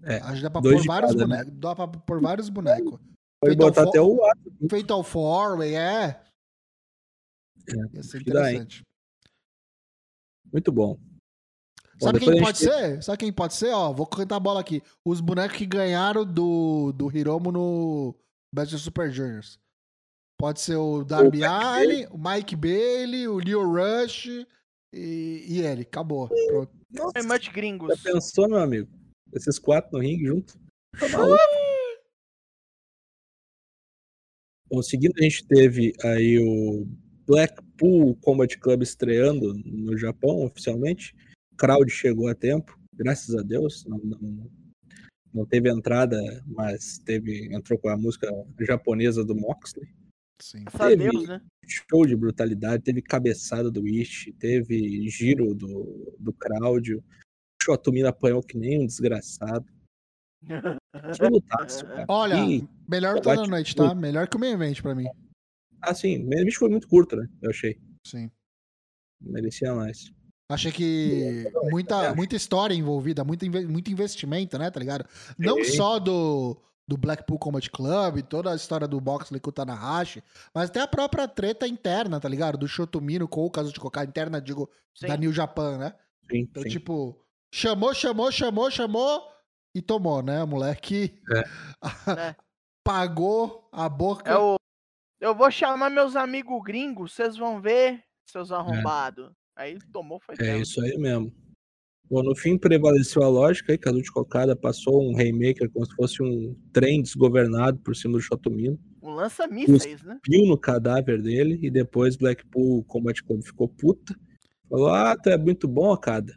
Speaker 1: É,
Speaker 3: acho que dá pra pôr vários né? bonecos. Dá pra pôr vários bonecos.
Speaker 1: Pode botar até o
Speaker 3: ato. Fatal Four-Way, é. é. Ia ser interessante.
Speaker 1: Muito bom.
Speaker 3: Bom Sabe quem pode gente... ser? Sabe quem pode ser? Ó, vou cantar a bola aqui. Os bonecos que ganharam do, do Hiromo no Best Super Juniors. Pode ser o Darby o Allen, o Mike Bailey, o Leo Rush. e, e ele. Acabou. Pronto.
Speaker 1: Nossa,
Speaker 2: much
Speaker 1: já
Speaker 2: gringos.
Speaker 1: pensou, meu amigo? Esses quatro no ringue junto? Tá? Bom, seguindo, a gente teve aí o Blackpool Combat Club estreando no Japão oficialmente. O crowd chegou a tempo, graças a Deus. Não, não, não teve entrada, mas teve entrou com a música japonesa do Moxley.
Speaker 3: Sim.
Speaker 2: A
Speaker 1: teve-
Speaker 2: Deus, né?
Speaker 1: Show de brutalidade, teve cabeçada do Ishi, teve giro do, do Claudio. O Shotomina apanhou que nem um desgraçado. Que lutaço, cara.
Speaker 3: Olha,
Speaker 1: Que-
Speaker 3: melhor luta da
Speaker 1: combate
Speaker 3: noite, tá? Melhor que o main event pra mim.
Speaker 1: Assim, o main event foi muito curto, né? Eu achei.
Speaker 3: Sim.
Speaker 1: Merecia mais.
Speaker 3: Achei que muita,
Speaker 1: acho.
Speaker 3: muita história envolvida, muito, muito investimento, né, tá ligado? Não só do, do Blackpool Combat Club, toda a história do Boxley com o Tanahashi, mas até a própria treta interna, tá ligado? Do Shotomino com o caso de Kokai interna, digo,
Speaker 2: Sim.
Speaker 3: da New Japan, né?
Speaker 1: Sim,
Speaker 3: Então,
Speaker 1: sim.
Speaker 3: tipo, chamou, chamou, chamou, chamou e tomou, né? O moleque
Speaker 2: É.
Speaker 3: pagou a boca.
Speaker 2: É o... Eu vou chamar meus amigos gringos, vocês vão ver, seus arrombados. Aí tomou, foi
Speaker 1: É
Speaker 2: dela.
Speaker 1: isso aí mesmo. Bom, no fim prevaleceu a lógica aí, Cadu de Cocada passou um Rainmaker como se fosse um trem desgovernado por cima do Shotomino.
Speaker 2: Um lança-mísseis, né?
Speaker 1: Piu no cadáver dele e depois Blackpool Combat Club ficou puta. Falou: Ah, tu é muito bom, Okada.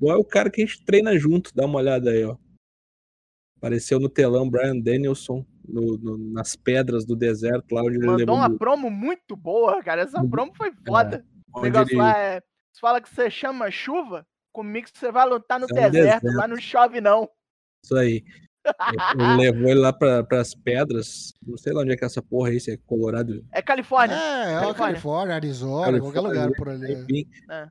Speaker 1: Bom, é o cara que a gente treina junto, dá uma olhada aí, ó. Apareceu no telão Brian Danielson no- no- nas pedras do deserto lá onde ele
Speaker 2: Mandou
Speaker 1: levou.
Speaker 2: uma
Speaker 1: no-
Speaker 2: promo muito boa, cara. Essa
Speaker 1: Uhum.
Speaker 2: promo foi foda. O negócio
Speaker 1: ele-
Speaker 2: lá é. Você fala que você chama chuva, comigo você vai lutar no
Speaker 1: É um
Speaker 2: deserto,
Speaker 1: deserto.
Speaker 2: lá não chove, não.
Speaker 1: Isso aí. Ele levou ele lá pra, pras pedras. Não sei lá onde é que é essa porra aí, se é Colorado.
Speaker 2: É Califórnia.
Speaker 3: É, é
Speaker 2: Califórnia.
Speaker 3: Califórnia, Arizona,
Speaker 1: Califórnia,
Speaker 3: qualquer lugar por ali.
Speaker 1: Enfim.
Speaker 2: É.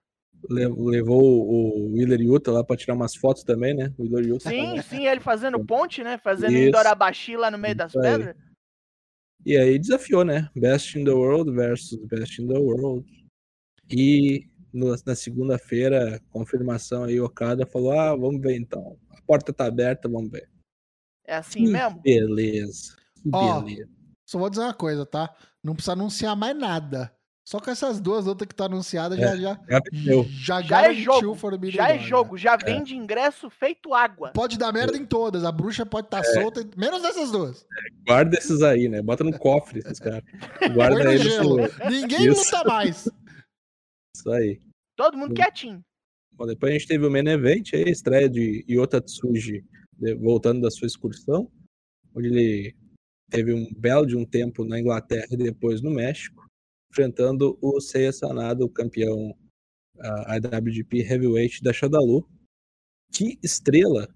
Speaker 1: Le- Levou o Willer Yuta lá pra tirar umas fotos também, né? O Willer Yuta.
Speaker 2: Sim, sim, ele fazendo ponte, né? Fazendo
Speaker 1: Isso.
Speaker 2: Indorabashi lá no meio das
Speaker 1: Isso aí.
Speaker 2: pedras.
Speaker 1: E aí desafiou, né? Best in the World versus Best in the World. E no- na segunda-feira, confirmação aí, Okada falou: ah, vamos ver então. A porta tá aberta, vamos ver.
Speaker 2: É assim mesmo?
Speaker 1: Beleza. Que
Speaker 3: Ó,
Speaker 1: beleza.
Speaker 3: Só vou dizer uma coisa, tá? Não precisa anunciar mais nada. Só com essas duas outras que tá anunciadas já, já,
Speaker 1: Já vendeu.
Speaker 3: já,
Speaker 2: Já é
Speaker 3: garantiu
Speaker 2: jogo. Já é jogo, já vende ingresso feito água.
Speaker 3: Pode dar merda em todas. A bruxa pode estar
Speaker 1: É.
Speaker 3: solta, menos dessas duas.
Speaker 1: Guarda esses aí, né? Bota no cofre esses caras. Guarda
Speaker 3: Põe no
Speaker 1: eles
Speaker 3: gelo. Ninguém
Speaker 1: Isso.
Speaker 3: luta mais.
Speaker 1: Isso aí.
Speaker 2: Todo mundo quietinho.
Speaker 1: Bom, depois a gente teve o main event aí, a estreia de Yota Tsuji de- voltando da sua excursão, onde ele teve um belo de um tempo na Inglaterra e depois no México, enfrentando o Seiya Sanada, o campeão ah, IWGP Heavyweight da Shadalu. Que estrela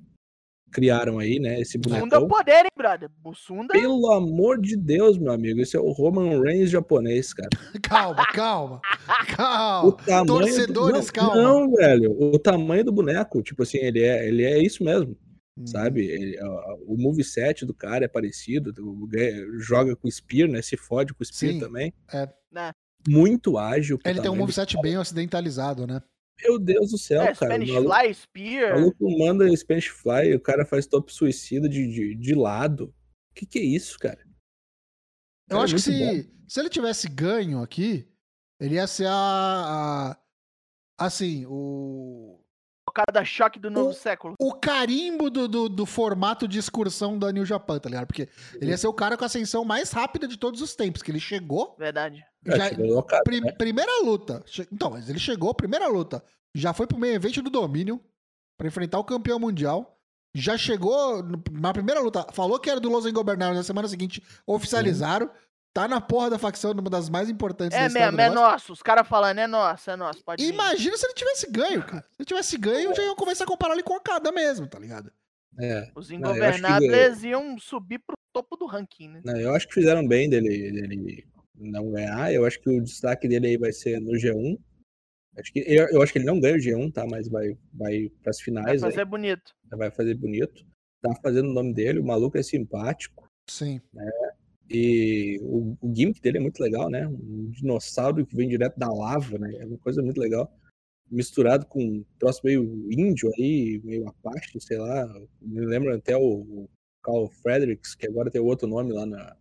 Speaker 1: criaram aí, né? Esse
Speaker 2: Bussunda é o
Speaker 1: bonecão.
Speaker 2: poder, hein, brother? Bussunda.
Speaker 1: Pelo amor de Deus, meu amigo, esse é o Roman Reigns japonês, cara.
Speaker 3: Calma, calma.
Speaker 1: O
Speaker 3: Calma.
Speaker 1: tamanho do-
Speaker 3: Torcedores,
Speaker 1: não,
Speaker 3: calma.
Speaker 1: Não, velho. O tamanho do boneco, tipo assim, ele é, ele é isso mesmo,
Speaker 3: Hum.
Speaker 1: sabe? Ele- o moveset do cara é parecido, o- joga com Spear, né? Se fode com Spear
Speaker 3: Sim,
Speaker 1: também.
Speaker 3: é.
Speaker 2: Né.
Speaker 1: Muito ágil.
Speaker 3: Ele tem um
Speaker 1: tamanho do-
Speaker 3: moveset bem ocidentalizado, né?
Speaker 1: Meu Deus do céu,
Speaker 2: É,
Speaker 1: cara.
Speaker 2: Spanish
Speaker 1: o maluco,
Speaker 2: Fly,
Speaker 1: o
Speaker 2: Spear.
Speaker 1: maluco manda Spanish Fly, o cara faz top suicida de, de, de lado. O que, que é isso, cara?
Speaker 3: Eu
Speaker 1: É
Speaker 3: acho que
Speaker 1: muito
Speaker 3: se, se ele tivesse ganho aqui, ele ia ser a. a- assim, o.
Speaker 2: Cada choque do novo
Speaker 3: O-
Speaker 2: século.
Speaker 3: O carimbo do, do, do formato de excursão da New Japan, tá ligado? Porque ele ia ser o cara com a ascensão mais rápida de todos os tempos, que ele chegou.
Speaker 2: Verdade.
Speaker 1: É,
Speaker 3: já-
Speaker 1: chegou no cara,
Speaker 3: Pri-
Speaker 1: né?
Speaker 3: Primeira luta. Então, mas ele chegou, primeira luta. Já foi pro meio evento do domínio pra enfrentar o campeão mundial. Já chegou na primeira luta. Falou que era do Los Ingobernáveis. Na semana seguinte, oficializaram. Tá na porra da facção, numa das mais importantes
Speaker 2: É
Speaker 3: da história
Speaker 2: é
Speaker 3: negócio.
Speaker 2: nosso. Os caras falando, é nosso, é nosso. Pode vir.
Speaker 3: Imagina se ele tivesse ganho, cara. Se ele tivesse ganho, já iam começar a comparar ele com a Kada mesmo, tá ligado?
Speaker 1: É.
Speaker 2: Os
Speaker 1: que-
Speaker 2: ingovernáveis iam subir pro topo do ranking, né?
Speaker 1: Não, eu acho que fizeram bem dele, dele não ganhar. Eu acho que o destaque dele aí vai ser no G1. Acho que, eu, eu acho que ele não ganha o G1, tá? Mas vai, vai pras
Speaker 2: Vai
Speaker 1: finais, aí,
Speaker 2: fazer bonito.
Speaker 1: vai fazer bonito. Tá fazendo o nome dele, o maluco é simpático.
Speaker 3: Sim.
Speaker 1: E o, o gimmick dele é muito legal, né? Um dinossauro que vem direto da lava, né? É uma coisa muito legal. Misturado com um troço meio índio aí, meio apache, sei lá. Me lembra até o, o Carl Fredericks, que agora tem outro nome lá na.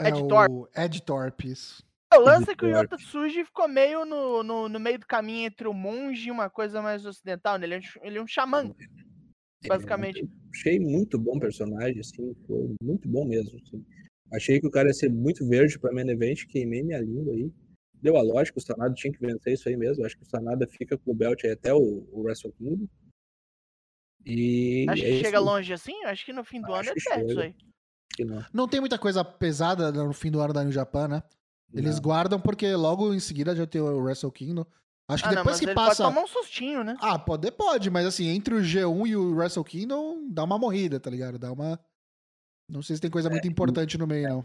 Speaker 3: É
Speaker 2: Ed
Speaker 3: o
Speaker 2: Thorpe.
Speaker 3: Ed Thorpe, isso.
Speaker 2: O lance é que o Yota Tsuji ficou meio no, no, no, meio do caminho entre o monge e uma coisa mais ocidental, né? Ele é um, ele é um xamã, é, basicamente. É,
Speaker 1: achei muito bom personagem, assim, foi muito bom mesmo. Assim. Achei que o cara ia ser muito verde pra main event, queimei minha língua aí. Deu a lógica, o Sanada tinha que vencer isso aí mesmo. Acho que o Sanada fica com o belt aí até o, o Wrestle Kingdom.
Speaker 2: E acho que é chega longe assim? Acho que no fim do acho ano é perto isso aí.
Speaker 3: Não. não. tem muita coisa pesada no fim do ano da New Japan, né? Eles não. guardam porque logo em seguida já tem o Wrestle Kingdom. Acho que ah, depois não, que passa.
Speaker 2: Pode tomar um sustinho, né?
Speaker 3: Ah, pode, pode, mas assim, entre o G1 e o Wrestle Kingdom, dá uma morrida, tá ligado? Dá uma. Não sei se tem coisa é, muito importante no meio, não.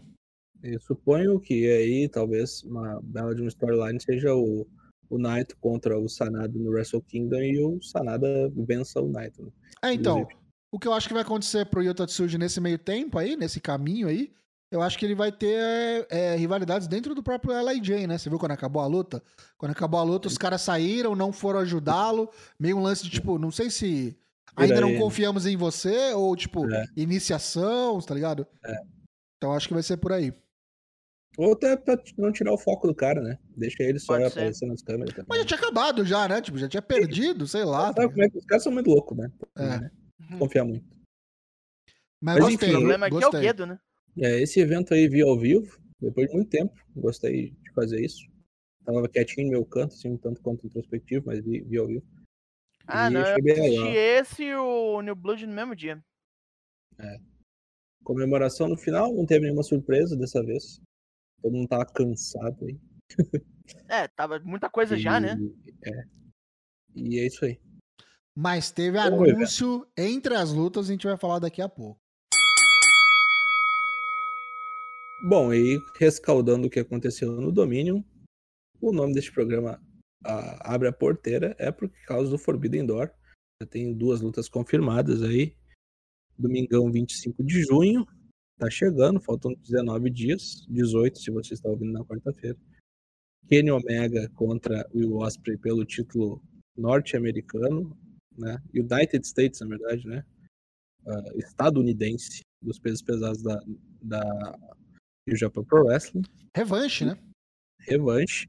Speaker 1: Eu suponho que aí, talvez, uma bela de uma storyline seja o, o Naito contra o Sanada no Wrestle Kingdom e o Sanada vença o Naito. Né?
Speaker 3: É, então. Inclusive. O que eu acho que vai acontecer pro Yota Tsuji nesse meio tempo aí, nesse caminho aí, eu acho que ele vai ter é, rivalidades dentro do próprio LIJ, né? Você viu quando acabou a luta? Quando acabou a luta, os caras saíram, não foram ajudá-lo. Meio um lance de tipo, não sei se ainda não confiamos em você, ou tipo, é. iniciação, tá ligado? É. Então acho que vai ser por aí.
Speaker 1: Ou até pra não tirar o foco do cara, né? Deixa ele só aparecer nas câmeras.
Speaker 3: Também. Mas já tinha acabado já, né? Tipo, já tinha perdido, sei lá.
Speaker 1: Sabe como é que os caras são muito loucos, né? É. Né? Confiar muito.
Speaker 3: Mas, Mas gostei,
Speaker 2: enfim, o problema aqui é o Guedo, né?
Speaker 1: É, esse evento aí vi ao vivo, depois de muito tempo. Gostei de fazer isso. Tava quietinho no meu canto, assim, tanto quanto introspectivo, mas vi, vi ao vivo.
Speaker 2: Ah, e não, eu assisti esse e o New Blood no mesmo dia.
Speaker 1: É. Comemoração no final, não teve nenhuma surpresa dessa vez. Todo mundo tava cansado aí.
Speaker 2: É, tava muita coisa e, já, né?
Speaker 1: É. E é isso aí.
Speaker 3: Mas teve anúncio entre as lutas, a gente vai falar daqui a pouco.
Speaker 1: Bom, e rescaldando o que aconteceu no Dominion, o nome deste programa a, abre a porteira é por causa do Forbidden Door. Já tem duas lutas confirmadas aí. Domingão 25 de junho Tá chegando, faltam 19 dias, 18 se você está ouvindo na quarta-feira. Kenny Omega contra Will Ospreay pelo título norte-americano, né? United States, na verdade, né? Uh, estadunidense dos pesos pesados da, da New Japan Pro Wrestling.
Speaker 3: Revanche, né?
Speaker 1: Revanche.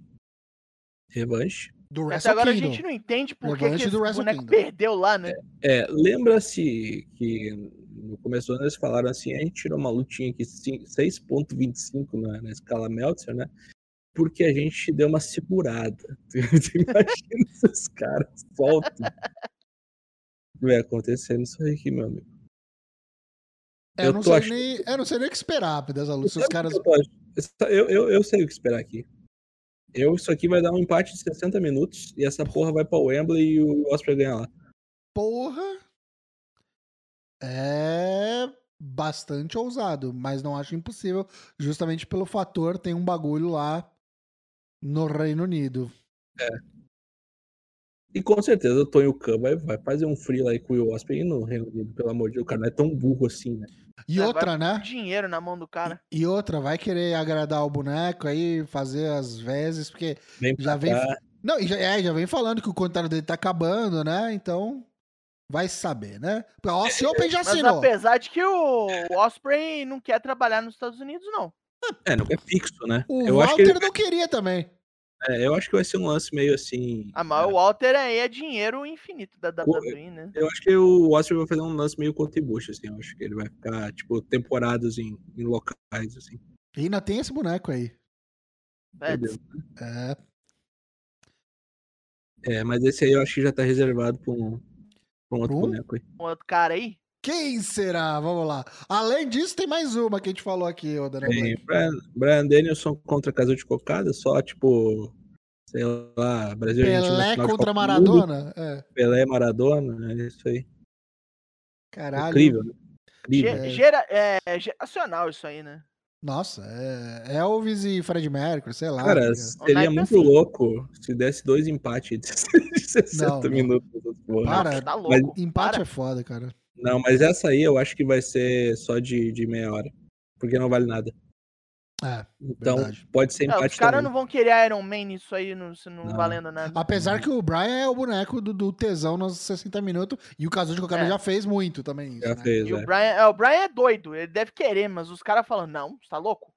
Speaker 1: Revanche.
Speaker 2: Do Até agora Kingdom. a gente não entende por que, esse boneco Kingdom. perdeu lá, né?
Speaker 1: É, é lembra-se que no começo do ano eles falaram assim, a gente tirou uma lutinha aqui 6.25 na, na escala Meltzer, né? Porque a gente deu uma segurada. imagina esses caras soltam. Vai acontecendo isso aí, meu amigo.
Speaker 3: É, eu, não sei achando... nem, eu não sei nem o que esperar dessa luta. Os caras...
Speaker 1: Eu, eu, eu sei o que esperar aqui. Eu, isso aqui vai dar um empate de 60 minutos e essa porra vai pra Wembley e o Osprey ganha lá.
Speaker 3: Porra! É bastante ousado, mas não acho impossível, justamente pelo fator tem um bagulho lá no Reino Unido.
Speaker 1: É. E com certeza o Tonho Khan vai, vai fazer um free lá com o Osprey no Reino Unido, pelo amor de Deus, o cara não é tão burro assim, né?
Speaker 3: E é, outra, né?
Speaker 2: Dinheiro na mão do cara.
Speaker 3: E, e, outra, vai querer agradar o boneco aí, fazer as vezes, porque vem já vem. Cá. Não, já, é, já vem falando que o contrato dele tá acabando, né? Então, Vai saber, né? O Austin Open já assinou.
Speaker 2: Mas apesar de que o Osprey não quer trabalhar nos Estados Unidos, não.
Speaker 1: É, não é fixo, né?
Speaker 3: O eu Walter ele... não queria também.
Speaker 1: É, eu acho que vai ser um lance meio assim.
Speaker 2: Ah, mas né? o Walter aí é dinheiro infinito da WWE, né?
Speaker 1: Eu acho que o Osprey vai fazer um lance meio contribution, assim. Eu acho que ele vai ficar, tipo, temporadas em, em locais, assim.
Speaker 3: E ainda tem esse boneco aí.
Speaker 2: É.
Speaker 3: Né? é.
Speaker 1: É, mas esse aí eu acho que já tá reservado pra um, com outro boneco aí.
Speaker 2: Um outro cara aí?
Speaker 3: Quem será? Vamos lá. Além disso, tem mais uma que a gente falou aqui, ô Daniel. Tem
Speaker 1: Brian, Brian Danielson contra Caso de Cocada, só tipo, sei lá, Brasil
Speaker 3: Pelé contra Maradona?
Speaker 1: É. Pelé Maradona, é isso aí.
Speaker 3: Caralho.
Speaker 1: Incrível, né? Incrível.
Speaker 2: Gera, é, geracional isso aí, né?
Speaker 3: Nossa, é Elvis e Fred Mercury, sei lá.
Speaker 1: Cara, tá seria muito assim. louco se desse dois empates de 60 não, minutos.
Speaker 3: Não. Para, tá louco. Mas, empate Para. é foda, cara.
Speaker 1: Não, mas essa aí eu acho que vai ser só de, de meia hora. Porque não vale nada.
Speaker 3: É,
Speaker 1: então verdade. pode ser empate. Não,
Speaker 2: os caras não vão querer Iron Man nisso aí, não, não, não, valendo nada.
Speaker 3: Apesar que o Brian é o boneco do, do tesão nos 60 minutos e o Caso de Cocada é. já fez muito também.
Speaker 1: Isso, já né? fez,
Speaker 2: e
Speaker 1: é.
Speaker 2: o, Brian, é, o Brian é doido, ele deve querer, mas os caras falam, não, você tá louco?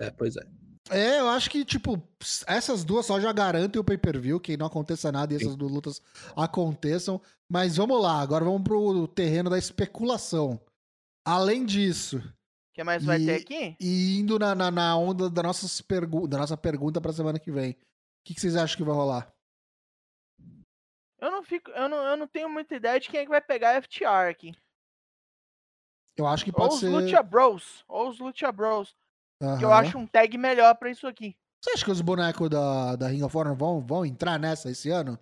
Speaker 1: É, pois é.
Speaker 3: É, eu acho que, tipo, essas duas só já garantem o pay-per-view, que não aconteça nada e essas duas lutas aconteçam. Mas vamos lá, agora vamos pro terreno da especulação. Além disso,
Speaker 2: O que mais vai
Speaker 3: E-
Speaker 2: ter aqui?
Speaker 3: e indo na, na, na onda da, nossas pergu da nossa pergunta pra semana que vem, o que, que vocês acham que vai rolar?
Speaker 2: Eu não fico. Eu não, eu não tenho muita ideia de quem é que vai pegar a FTR aqui.
Speaker 3: Eu acho que
Speaker 2: Ou
Speaker 3: pode
Speaker 2: os
Speaker 3: ser.
Speaker 2: Lucha Bros. Ou os Lucha Bros. Que eu acho um tag melhor pra isso aqui.
Speaker 3: Você acha que os bonecos da, da Ring of Honor vão, vão entrar nessa esse ano?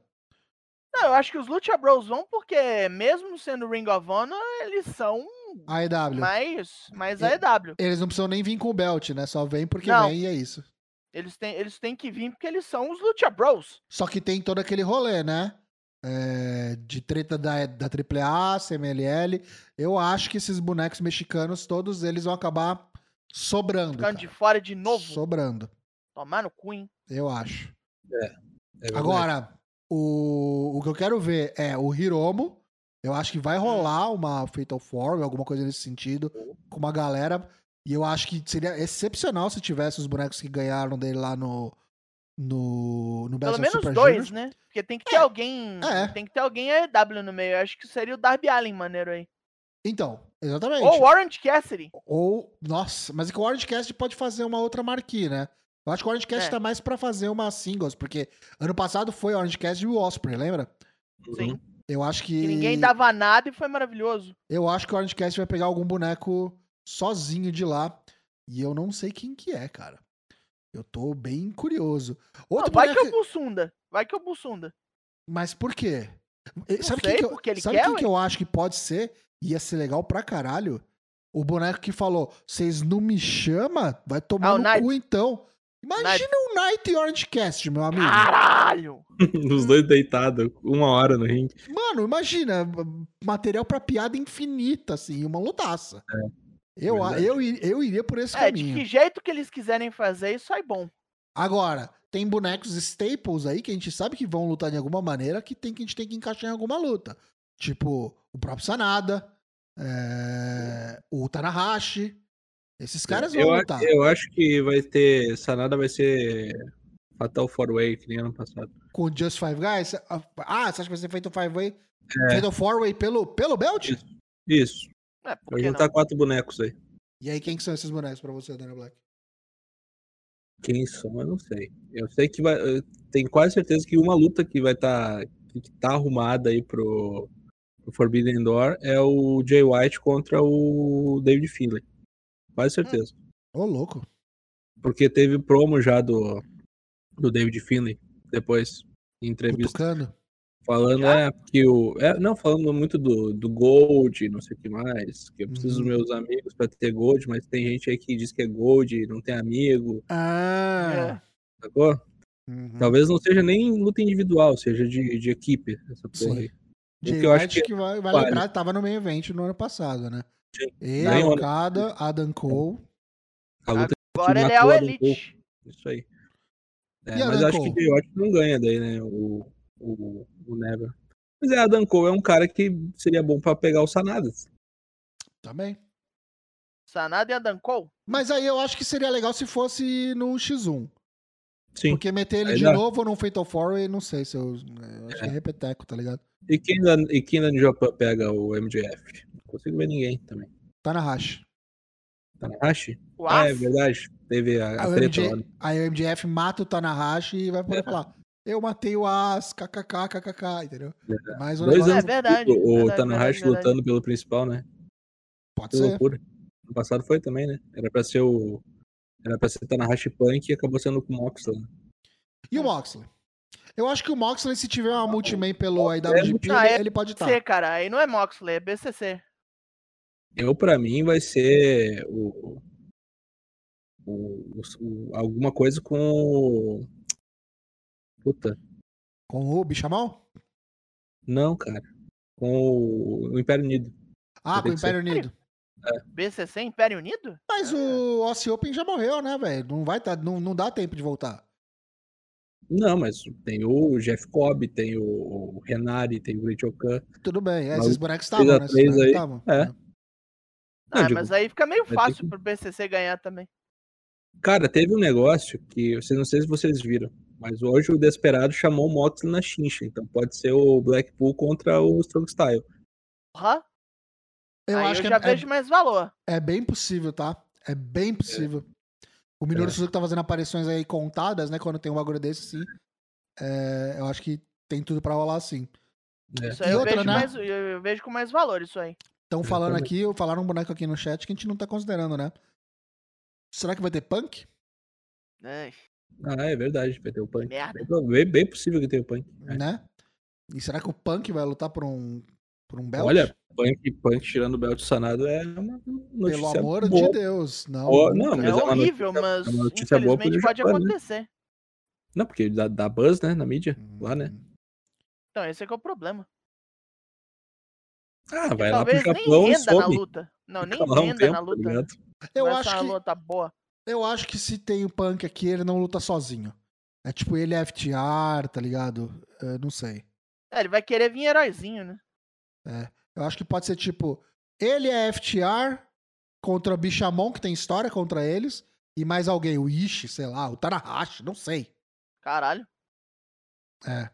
Speaker 2: Não, eu acho que os Lucha Bros vão porque, mesmo sendo Ring of Honor, eles são
Speaker 3: AEW.
Speaker 2: mais, mais
Speaker 3: E-
Speaker 2: AEW.
Speaker 3: Eles não precisam nem vir com o belt, né? Só vem porque
Speaker 2: Não.
Speaker 3: vem e é isso.
Speaker 2: Eles têm, eles têm que vir porque eles são os Lucha Bros.
Speaker 3: Só que tem todo aquele rolê, né? É, de treta da, da AAA, CMLL. Eu acho que esses bonecos mexicanos, todos eles vão acabar sobrando.
Speaker 2: Ficando de
Speaker 3: cara.
Speaker 2: fora de novo.
Speaker 3: Sobrando.
Speaker 2: Tomar no cu, hein?
Speaker 3: Eu acho.
Speaker 1: É verdade.
Speaker 3: Agora, o, o que eu quero ver é o Hiromo. Eu acho que vai rolar uma Fatal Four, alguma coisa nesse sentido, com uma galera. E eu acho que seria excepcional se tivesse os bonecos que ganharam dele lá no. No, no Best
Speaker 2: Pelo menos
Speaker 3: Super
Speaker 2: dois,
Speaker 3: Juniors.
Speaker 2: né? Porque tem que ter alguém.
Speaker 3: É.
Speaker 2: Tem que ter alguém AEW no meio. Eu acho que seria o Darby Allen maneiro aí.
Speaker 3: Então, exatamente.
Speaker 2: Ou o Orange Cassidy.
Speaker 3: Ou, nossa, mas é que o Orange Cast pode fazer uma outra marquinha, né? Eu acho que o Orange Cast
Speaker 2: É.
Speaker 3: tá mais pra fazer uma singles, porque ano passado foi o Orange Cast e o Osprey, lembra?
Speaker 2: Sim.
Speaker 1: Uhum.
Speaker 3: Eu acho que.
Speaker 2: Que ninguém dava nada e foi maravilhoso.
Speaker 3: Eu acho que o Orange Cast vai pegar algum boneco sozinho de lá. E eu não sei quem que é, cara. Eu tô bem curioso. Outro
Speaker 2: Não, vai
Speaker 3: boneco...
Speaker 2: que é o Bussunda. Vai que é o Bussunda.
Speaker 3: Mas por quê? Eh, Sabe
Speaker 2: sei,
Speaker 3: quem que eu, sabe
Speaker 2: quer,
Speaker 3: quem
Speaker 2: ué.
Speaker 3: que eu acho que pode ser? Ia ser legal pra caralho. O boneco que falou: vocês não me chamam? Vai tomar
Speaker 2: Ah,
Speaker 3: no
Speaker 2: Knight.
Speaker 3: cu então. Imagina o Night e Orange Cast, meu amigo.
Speaker 2: Caralho!
Speaker 1: Os dois deitados, uma hora no ringue.
Speaker 3: Mano, imagina, material pra piada infinita, assim, uma lutaça. eu,
Speaker 1: verdade.
Speaker 3: eu, ir- eu iria por esse
Speaker 2: É, de
Speaker 3: caminho.
Speaker 2: que jeito que eles quiserem fazer, isso sai bom.
Speaker 3: Agora, tem bonecos staples aí que a gente sabe que vão lutar de alguma maneira que, tem, que a gente tem que encaixar em alguma luta. Tipo, o próprio Sanada, é, o Tanahashi. Esses caras vão
Speaker 1: eu,
Speaker 3: lutar.
Speaker 1: eu acho que vai ter. Sanada vai ser Fatal Four Way, que nem ano passado.
Speaker 3: Com o Just Five Guys. Ah, você acha que vai ser feito Five Way?
Speaker 1: É.
Speaker 3: Feito Four Way pelo, pelo belt?
Speaker 1: Isso. Isso.
Speaker 2: É,
Speaker 1: Vai juntar
Speaker 2: não?
Speaker 1: quatro bonecos aí.
Speaker 3: E aí, quem que são esses bonecos pra você, Daniel Black?
Speaker 1: Quem são, eu não sei. Eu sei que vai. eu Tenho quase certeza que uma luta que vai estar. que tá arrumada aí pro, pro Forbidden Door é o Jay White contra o David Finlay. Quase certeza.
Speaker 3: Ô, louco.
Speaker 1: Porque teve promo já do, do David Finlay depois, em entrevista.
Speaker 3: Cutucando.
Speaker 1: Falando, é, que o. É, não, falando muito do, do Gold, não sei o que mais. Que eu preciso
Speaker 3: Uhum.
Speaker 1: dos meus amigos pra ter Gold, mas tem gente aí que diz que é Gold e não tem amigo,
Speaker 3: Ah.
Speaker 1: sacou?
Speaker 3: Uhum.
Speaker 1: Talvez não seja nem luta individual, seja de, de equipe, essa porra
Speaker 3: Sim.
Speaker 1: aí. O
Speaker 3: Jay
Speaker 1: que eu acho que
Speaker 3: que vai, vai
Speaker 1: vale.
Speaker 3: lembrar, tava no meio evento no ano passado, né?
Speaker 1: Sim.
Speaker 3: Ele,
Speaker 1: Daí, mano,
Speaker 3: Okada, Adam Cole.
Speaker 1: a luta
Speaker 2: Agora ele é o Elite.
Speaker 1: Isso aí. É,
Speaker 3: E
Speaker 1: mas
Speaker 3: Adam
Speaker 1: acho que
Speaker 3: Cole?
Speaker 1: Jay não ganha daí, né? O, o, o Never. Mas é, Adam Cole é um cara que seria bom pra pegar o Sanada.
Speaker 3: Também.
Speaker 2: Sanada e Adam Cole.
Speaker 3: Mas aí eu acho que seria legal se fosse no X1.
Speaker 1: Sim.
Speaker 3: Porque meter ele
Speaker 1: Aí
Speaker 3: de
Speaker 1: dá.
Speaker 3: novo num Fatal Four, eu não sei se eu. eu acho que é repeteco, tá ligado?
Speaker 1: E quem da, e quem da New Japan pega o MJF? Não consigo ver ninguém também.
Speaker 3: Tá na racha.
Speaker 1: Tanahashi?
Speaker 2: O
Speaker 1: Ah, é verdade. Teve a,
Speaker 3: Aí
Speaker 1: a
Speaker 3: o,
Speaker 1: treta
Speaker 3: MJ
Speaker 1: lá. né?
Speaker 3: aí o MJF mata o Tanahashi e vai poder
Speaker 1: É.
Speaker 3: falar. Eu matei o As, kkk, kkk, entendeu? Mais um
Speaker 1: Dois
Speaker 3: negócio.
Speaker 2: É
Speaker 1: anos
Speaker 2: verdade,
Speaker 1: o,
Speaker 2: verdade,
Speaker 1: Tanahashi
Speaker 2: verdade.
Speaker 1: lutando pelo principal, né?
Speaker 3: Pode
Speaker 1: Que
Speaker 3: ser.
Speaker 1: loucura. No passado foi também, né? Era pra ser o. Era pra ser Tanahashi Punk e acabou sendo com o Moxley.
Speaker 3: E o Moxley? Eu acho que o Moxley, se tiver uma multiman pelo IWGP,
Speaker 2: Ah,
Speaker 3: ele,
Speaker 2: é
Speaker 3: ele pode estar.
Speaker 2: BCC, cara. Aí não é Moxley, é BCC.
Speaker 1: Eu, pra mim, vai ser o. o, o- alguma coisa com o. Puta.
Speaker 3: Com o Bichamal?
Speaker 1: Não, cara. Com o, o Império Unido.
Speaker 3: Ah,
Speaker 1: Vai
Speaker 3: com o
Speaker 1: que ser.
Speaker 3: Império
Speaker 2: BCC Império Unido?
Speaker 3: Mas o Aussie Open já morreu, né, velho? Não vai tá, não, não dá tempo de voltar.
Speaker 1: Não, mas tem o Jeff Cobb, tem o, o Renari, tem o Great Okan.
Speaker 3: Tudo bem.
Speaker 1: Mas
Speaker 3: Esses bonecos
Speaker 1: três
Speaker 3: estavam,
Speaker 1: a
Speaker 3: né? Esses
Speaker 1: três
Speaker 3: bonecos
Speaker 1: aí,
Speaker 3: estavam.
Speaker 1: é.
Speaker 3: né?
Speaker 2: Ah,
Speaker 1: digo,
Speaker 2: mas aí fica meio fácil
Speaker 1: que-
Speaker 2: pro BCC ganhar também.
Speaker 1: Cara, teve um negócio que vocês não sei se vocês viram, mas hoje o Desperado chamou o Moxley na chincha, então pode ser o Blackpool contra o Strong Style.
Speaker 2: Porra,
Speaker 3: Eu
Speaker 2: aí
Speaker 3: acho
Speaker 2: eu
Speaker 3: que
Speaker 2: já
Speaker 3: é,
Speaker 2: vejo mais valor.
Speaker 3: é, é bem possível, tá? É bem possível. O Minoru
Speaker 1: É.
Speaker 3: Suzuki tá fazendo aparições aí contadas, né? Quando tem um bagulho desse, sim. É, eu acho que tem tudo pra rolar assim.
Speaker 1: É.
Speaker 2: Isso aí eu,
Speaker 3: outra,
Speaker 2: vejo
Speaker 3: né?
Speaker 2: mais, eu, eu vejo com mais valor isso aí.
Speaker 3: Estão falando aqui, falaram um boneco aqui no chat que a gente não tá considerando, né? Será que vai ter punk?
Speaker 2: Ai,
Speaker 1: Ah, é verdade, vai ter o Punk.
Speaker 2: merda.
Speaker 1: Bem, bem possível que tenha o Punk. É.
Speaker 3: Né? E será que o punk vai lutar por um, por um belt?
Speaker 1: Olha, Punk, Punk tirando o Belt Sanado é uma
Speaker 3: pelo
Speaker 1: notícia
Speaker 3: amor
Speaker 1: boa.
Speaker 3: de Deus. Não,
Speaker 1: não, mas
Speaker 2: É
Speaker 1: é uma
Speaker 2: horrível,
Speaker 1: notícia-
Speaker 2: mas
Speaker 1: é uma notícia boa
Speaker 2: pode
Speaker 1: Japan, né?
Speaker 2: acontecer.
Speaker 1: Não, porque dá, dá buzz, né, na mídia, lá, né?
Speaker 3: Hum.
Speaker 2: Então, esse é que é o problema.
Speaker 1: Ah, vai lá pro
Speaker 2: Talvez nem
Speaker 1: Japão e
Speaker 2: renda na
Speaker 1: some.
Speaker 2: luta. Não, nem
Speaker 1: lá um tempo,
Speaker 2: na
Speaker 1: tá
Speaker 2: luta.
Speaker 1: ligado?
Speaker 3: Eu
Speaker 2: Vai
Speaker 3: acho que
Speaker 2: luta boa.
Speaker 3: Eu acho que se tem o Punk aqui, ele não luta sozinho. É tipo, ele é FTR, tá ligado? Eu não sei.
Speaker 2: É, ele vai querer vir heróizinho, né?
Speaker 3: Eu acho que pode ser tipo, ele é FTR contra o Bichamon, que tem história contra eles, e mais alguém, o Ishi, sei lá, o Tanahashi, não sei.
Speaker 2: Caralho.
Speaker 3: É.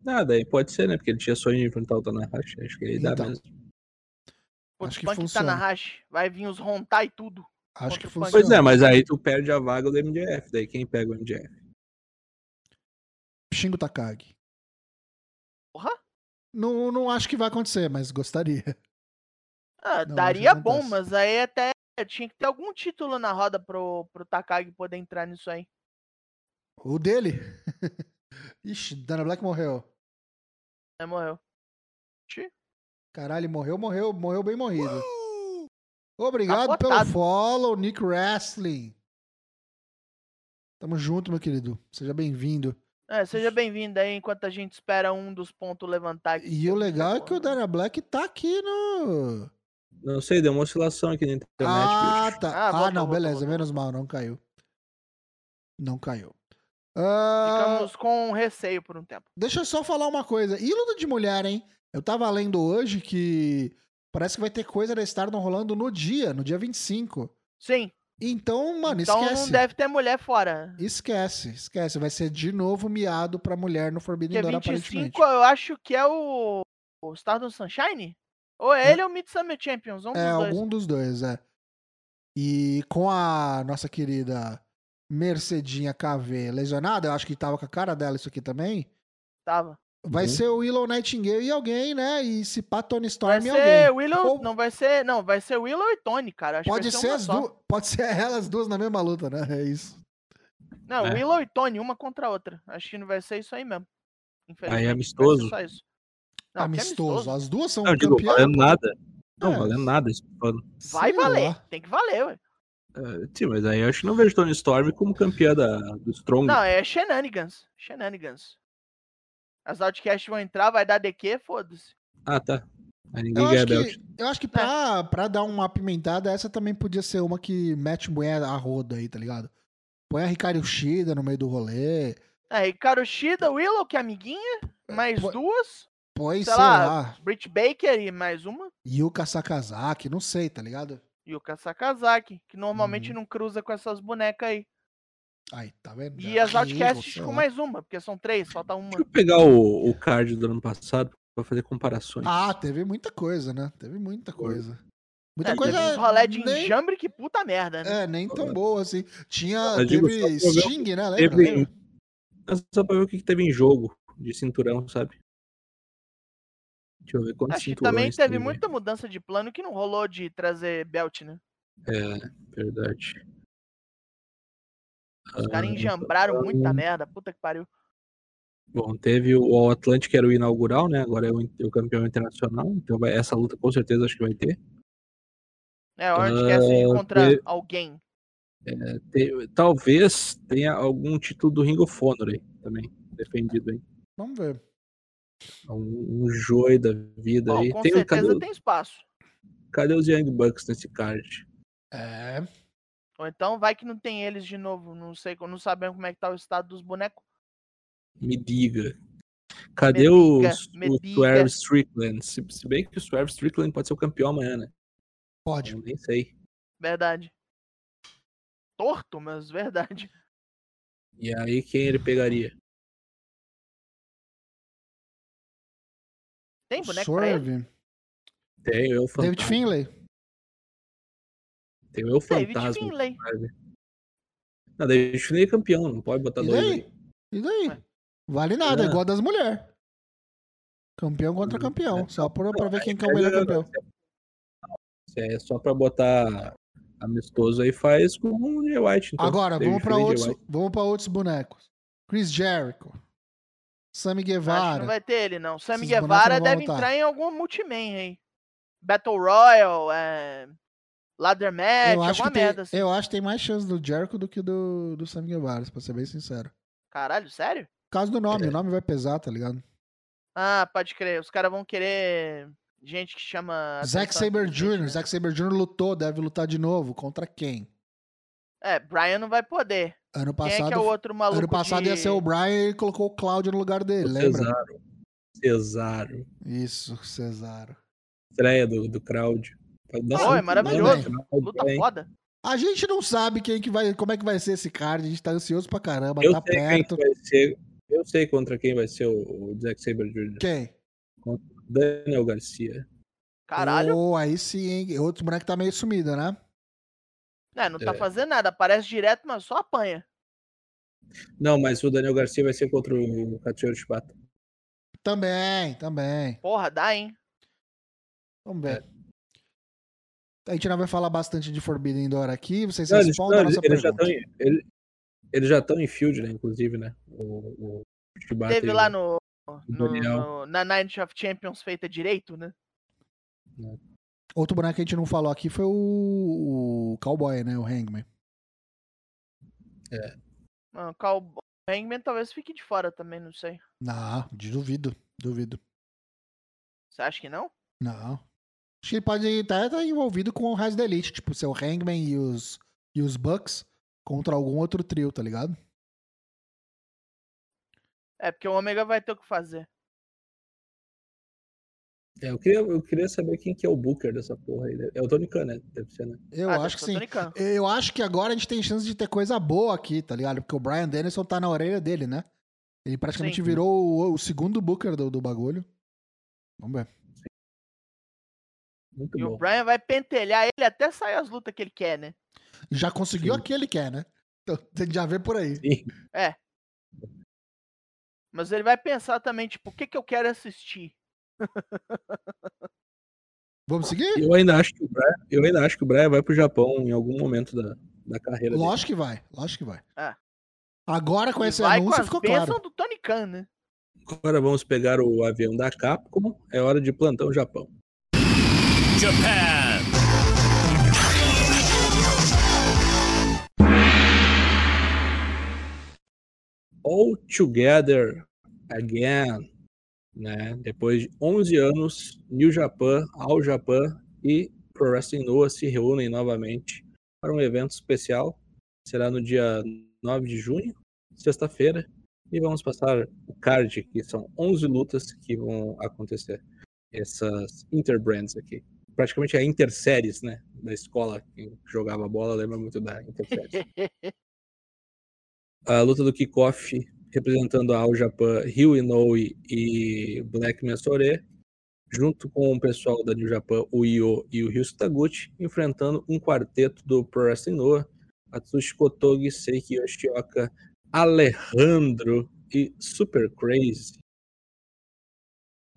Speaker 1: Nada, aí pode ser, né? Porque ele tinha sonho de enfrentar o Tanahashi. Acho que aí dá
Speaker 3: Então.
Speaker 1: mesmo.
Speaker 2: Putz,
Speaker 3: Acho que
Speaker 2: tá
Speaker 3: funciona.
Speaker 2: na hash. Vai vir os Rontai e tudo.
Speaker 3: Acho que
Speaker 2: Contra
Speaker 3: funciona.
Speaker 1: Pois é, mas aí tu perde a vaga do MJF. Daí quem pega o MJF?
Speaker 3: Shingo Takagi. Não, não acho que vai acontecer, mas gostaria.
Speaker 2: Ah,
Speaker 3: Não,
Speaker 2: daria bom, mas aí até tinha que ter algum título na roda pro, pro Takagi poder entrar nisso aí.
Speaker 3: O dele? Ixi, Dana Black morreu.
Speaker 2: Aí morreu.
Speaker 3: Caralho, morreu, morreu, morreu bem morrido. Obrigado pelo
Speaker 2: Capotado.
Speaker 3: follow, Nick Wrestling. Tamo junto, meu querido. Seja bem-vindo.
Speaker 2: É, seja bem-vindo aí enquanto a gente espera um dos pontos levantar aqui.
Speaker 3: E o legal é que o
Speaker 2: Dana
Speaker 3: Black tá aqui no.
Speaker 1: Não sei, deu uma oscilação aqui na internet,
Speaker 3: Ah,
Speaker 1: bicho.
Speaker 3: tá.
Speaker 2: Ah,
Speaker 3: Ah,
Speaker 2: voltou,
Speaker 3: não,
Speaker 2: voltou,
Speaker 3: beleza.
Speaker 2: voltou.
Speaker 3: Menos mal, não caiu. Não caiu. Ah,
Speaker 2: Ficamos com receio por um tempo.
Speaker 3: Deixa eu só falar uma coisa. E luta de mulher, hein? Eu tava lendo hoje que parece que vai ter coisa da Stardom rolando no dia, no dia 25.
Speaker 2: Sim.
Speaker 3: Então, mano,
Speaker 2: então
Speaker 3: esquece.
Speaker 2: não deve ter mulher fora.
Speaker 3: Esquece, esquece. Vai ser de novo miado pra mulher no Forbidden Door,
Speaker 2: 25
Speaker 3: aparentemente.
Speaker 2: eu acho que é o, o Stardom Sunshine? Ou é
Speaker 3: É.
Speaker 2: ele ou o Midsummer Champions, um
Speaker 3: É,
Speaker 2: dos dois.
Speaker 3: algum dos dois, é. E com a nossa querida Mercedinha KV lesionada, eu acho que tava com a cara dela isso aqui também.
Speaker 2: Tava.
Speaker 3: Vai
Speaker 1: Uhum.
Speaker 3: ser o Willow Nightingale e alguém, né? E se pá Tony
Speaker 2: Vai
Speaker 3: Storm e
Speaker 2: ser
Speaker 3: alguém.
Speaker 2: Willow,
Speaker 3: Ou-
Speaker 2: não vai ser, não, vai ser Willow e Tony, cara. Acho
Speaker 3: Pode
Speaker 2: vai
Speaker 3: ser as duas. Pode ser elas duas na mesma luta, né? É isso.
Speaker 2: Não,
Speaker 1: É.
Speaker 2: Willow e Tony, uma contra a outra. Acho que não vai ser isso aí mesmo. Vai ser
Speaker 1: amistoso?
Speaker 2: Não, que
Speaker 3: amistoso. As duas são
Speaker 1: Não, digo, valendo nada. Não,
Speaker 3: É.
Speaker 1: valendo nada. isso que eu tô falando.
Speaker 2: Vai
Speaker 3: Sei
Speaker 2: valer,
Speaker 3: lá.
Speaker 2: tem que valer, ué.
Speaker 1: É, sim, mas aí eu acho que não vejo Tony Storm como campeã da, do Strong.
Speaker 2: Não, é shenanigans. Shenanigans. As outcasts vão entrar, vai dar DQ, foda-se.
Speaker 1: Ah, tá. Aí ninguém
Speaker 3: Eu acho, que, eu acho que pra, pra dar uma apimentada, essa também podia ser uma que mete mulher a roda aí, tá ligado? Põe a Ricardo Shida no meio do rolê.
Speaker 2: É, Ricardo Shida, Willow, que é amiguinha, mais
Speaker 3: pô-
Speaker 2: duas.
Speaker 3: Põe,
Speaker 2: Sei
Speaker 3: sei,
Speaker 2: lá.
Speaker 3: lá,
Speaker 2: Britt Baker e mais uma.
Speaker 3: Yuka Sakazaki, não sei, tá ligado?
Speaker 2: E o Sakazaki, que normalmente
Speaker 3: Uhum.
Speaker 2: não cruza com essas bonecas aí.
Speaker 3: Aí, tá vendo?
Speaker 2: E as outcasts com mais uma, porque são três, falta uma.
Speaker 1: Deixa eu pegar o, o card do ano passado pra fazer comparações.
Speaker 3: Ah, teve muita coisa, né? Teve muita coisa. Muita
Speaker 2: É,
Speaker 3: coisa.
Speaker 2: teve uns rolé de
Speaker 3: nem,
Speaker 2: enjambre que puta merda, né?
Speaker 3: É, nem tão boa assim. Tinha.
Speaker 1: Digo
Speaker 3: teve
Speaker 1: pra ver
Speaker 3: Sting, né? Lembra?
Speaker 1: teve-
Speaker 3: lembra?
Speaker 1: É Só pra ver o que, que teve em jogo de cinturão, sabe? Deixa eu ver quantos
Speaker 2: Acho que também teve
Speaker 1: teve.
Speaker 2: muita mudança de plano que não rolou de trazer belt, né?
Speaker 1: É, verdade.
Speaker 2: Os caras
Speaker 1: Ah,
Speaker 2: enjambraram muita
Speaker 1: então-
Speaker 2: merda, puta que pariu.
Speaker 1: Bom, teve o o Atlantic, que era o inaugural, né? Agora é o, in- o campeão internacional. Então vai- essa luta com certeza acho que vai ter.
Speaker 2: É, o Outcast
Speaker 1: Ah,
Speaker 2: contra
Speaker 1: te-
Speaker 2: alguém.
Speaker 1: Te- talvez tenha algum título do Ring of Honor aí também, defendido aí.
Speaker 3: Vamos ver.
Speaker 1: Um, um joio da vida
Speaker 2: Bom,
Speaker 1: aí.
Speaker 2: com
Speaker 1: Tem, cadê,
Speaker 2: certeza
Speaker 1: o-
Speaker 2: tem espaço.
Speaker 1: cadê os Young Bucks nesse card?
Speaker 3: É.
Speaker 2: Ou então vai que não tem eles de novo. Não sei, não sabemos como é que tá o estado dos bonecos.
Speaker 1: Me diga. Cadê o
Speaker 2: diga.
Speaker 1: Swerve Strickland? Se, se bem que o Swerve Strickland pode ser o campeão amanhã, né?
Speaker 3: Pode.
Speaker 1: Eu nem sei.
Speaker 2: Verdade. torto, mas verdade.
Speaker 1: E aí quem ele pegaria?
Speaker 2: Tem boneco pra ele?
Speaker 3: Swerve.
Speaker 1: Tem o Eu
Speaker 3: David
Speaker 1: Fantasma.
Speaker 3: Finlay.
Speaker 1: Tem o Eu
Speaker 2: David
Speaker 1: Fantasma.
Speaker 2: Finlay.
Speaker 1: Não, David Finlay é campeão, não pode botar
Speaker 3: E
Speaker 1: dois
Speaker 3: daí?
Speaker 1: aí.
Speaker 3: E daí? Vale nada, é
Speaker 1: É.
Speaker 3: igual das mulheres. Campeão contra
Speaker 1: Hum,
Speaker 3: campeão.
Speaker 1: é.
Speaker 3: Só pra, pra ver quem que é o melhor
Speaker 1: é,
Speaker 3: campeão.
Speaker 1: Se é só pra botar amistoso aí, faz com o Jay White. Então.
Speaker 3: Agora,
Speaker 1: David
Speaker 3: vamos pra,
Speaker 1: Finlay
Speaker 3: outros, vamos pra outros bonecos. Chris Jericho. Sammy
Speaker 2: Acho que
Speaker 3: Guevara.
Speaker 2: não vai ter ele, não. Sammy
Speaker 3: Esses
Speaker 2: Guevara deve
Speaker 3: lutar.
Speaker 2: entrar em algum multiman aí. Battle Royal, é... Ladder Match,
Speaker 3: eu, acho
Speaker 2: alguma
Speaker 3: que tem,
Speaker 2: merda assim.
Speaker 3: eu acho que tem mais chance do Jericho do que do, do Sammy Guevara, pra ser bem sincero.
Speaker 2: Caralho, sério?
Speaker 3: Por causa do nome,
Speaker 1: É.
Speaker 3: o nome vai pesar, tá ligado?
Speaker 2: Ah, pode crer. Os caras vão querer gente que chama.
Speaker 3: Zack Saber Jr.
Speaker 2: né?
Speaker 3: Zack Saber Jr. lutou, deve lutar de novo. Contra quem?
Speaker 2: É, Brian não vai poder.
Speaker 3: Ano
Speaker 2: Quem é
Speaker 3: passado,
Speaker 2: que é o outro maluco?
Speaker 3: ano passado
Speaker 2: de...
Speaker 3: ia ser o Brian e ele colocou o Cláudio no lugar dele,
Speaker 1: O
Speaker 3: lembra?
Speaker 1: Cesaro. Cesaro.
Speaker 3: Isso, Cesaro.
Speaker 1: Estreia do, do crowd.
Speaker 2: Pô, é maravilhoso.
Speaker 1: Luta
Speaker 2: Luta foda.
Speaker 3: A gente não sabe quem que vai, como é que vai ser esse card, a gente tá ansioso pra caramba,
Speaker 1: Eu
Speaker 3: tá
Speaker 1: sei quem
Speaker 3: perto.
Speaker 1: que vai ser. Eu sei contra quem vai ser o, o Zack Saber Jr.
Speaker 3: Quem?
Speaker 1: Daniel Garcia.
Speaker 2: Caralho.
Speaker 3: Oh, aí sim, hein? Outro boneco tá meio sumido, né?
Speaker 2: É, não tá
Speaker 1: É.
Speaker 2: fazendo nada. Aparece direto, mas só apanha.
Speaker 1: Não, mas o Daniel Garcia vai ser contra o Katsuhiro Shibata.
Speaker 3: Também, também.
Speaker 2: Porra, dá, hein?
Speaker 3: Vamos ver. A gente não vai falar bastante de Forbidden Door aqui, vocês
Speaker 1: Não, eles,
Speaker 3: respondam
Speaker 1: não,
Speaker 3: a
Speaker 1: eles,
Speaker 3: nossa
Speaker 1: eles já
Speaker 3: pergunta.
Speaker 1: estão em, eles, eles já estão em field, né? Inclusive, né? O, o Shibata
Speaker 2: Teve lá
Speaker 1: o-
Speaker 2: no, no- no- na Night of Champions feita direito, né?
Speaker 3: Outro boneco que a gente não falou aqui foi o, o Cowboy, né? O Hangman.
Speaker 2: Não, Cal... o Hangman talvez fique de fora também, não sei.
Speaker 3: Não, de duvido, duvido.
Speaker 2: Você acha que não?
Speaker 3: Não. Acho que ele pode até estar envolvido com o resto da Elite, tipo, ser o Hangman e os, e os Bucks contra algum outro trio, tá ligado?
Speaker 2: É, porque o Omega vai ter o que fazer.
Speaker 1: É, eu, queria, eu queria saber quem que é o Booker dessa porra aí. É o Tony Khan, né? Deve ser, né?
Speaker 3: Eu
Speaker 2: Ah,
Speaker 3: acho que sim. Eu acho que agora a gente tem chance de ter coisa boa aqui, tá ligado? Porque o Brian Dennison tá na orelha dele, né? Ele praticamente
Speaker 2: Sim.
Speaker 3: virou o, o segundo Booker do, do bagulho. Vamos ver.
Speaker 1: Muito
Speaker 2: E
Speaker 1: bom.
Speaker 2: o Brian vai pentelhar ele até sair as lutas que ele quer, né?
Speaker 3: Já conseguiu
Speaker 1: Sim.
Speaker 3: o que ele quer, né? Então, já ver por aí.
Speaker 1: Sim.
Speaker 2: Mas ele vai pensar também, tipo, o que, que eu quero assistir?
Speaker 3: Vamos seguir?
Speaker 1: Eu ainda acho que o Brian, eu ainda acho que o Brian vai pro Japão em algum momento da, da carreira dele.
Speaker 3: Lógico que vai, lógico que vai.
Speaker 2: É.
Speaker 3: Agora com
Speaker 2: E
Speaker 3: esse
Speaker 2: vai com
Speaker 3: anúncio
Speaker 2: as
Speaker 3: ficou claro.
Speaker 2: do Tony Khan, né?
Speaker 1: Agora vamos pegar o avião da Capcom. É hora de plantão Japão.
Speaker 4: Japan.
Speaker 1: All Together Again. Né? Depois de 11 anos, New Japan, All Japan e Pro Wrestling Noah se reúnem novamente para um evento especial. Será no dia 9 de junho, sexta-feira. E vamos passar o card, que são 11 lutas que vão acontecer. Essas interbrands aqui. Praticamente é a interséries, né? Da escola. Quem jogava bola lembra muito da interséries. a luta do kickoff representando a All Japan, Ryu Inoue e Black Mesore, junto com o pessoal da New Japan, o Io e o Ryu Taguchi, enfrentando um quarteto do Pro Wrestling Noah, Atsushi Kotogi, Seiki Yoshioka, Alejandro e Super Crazy.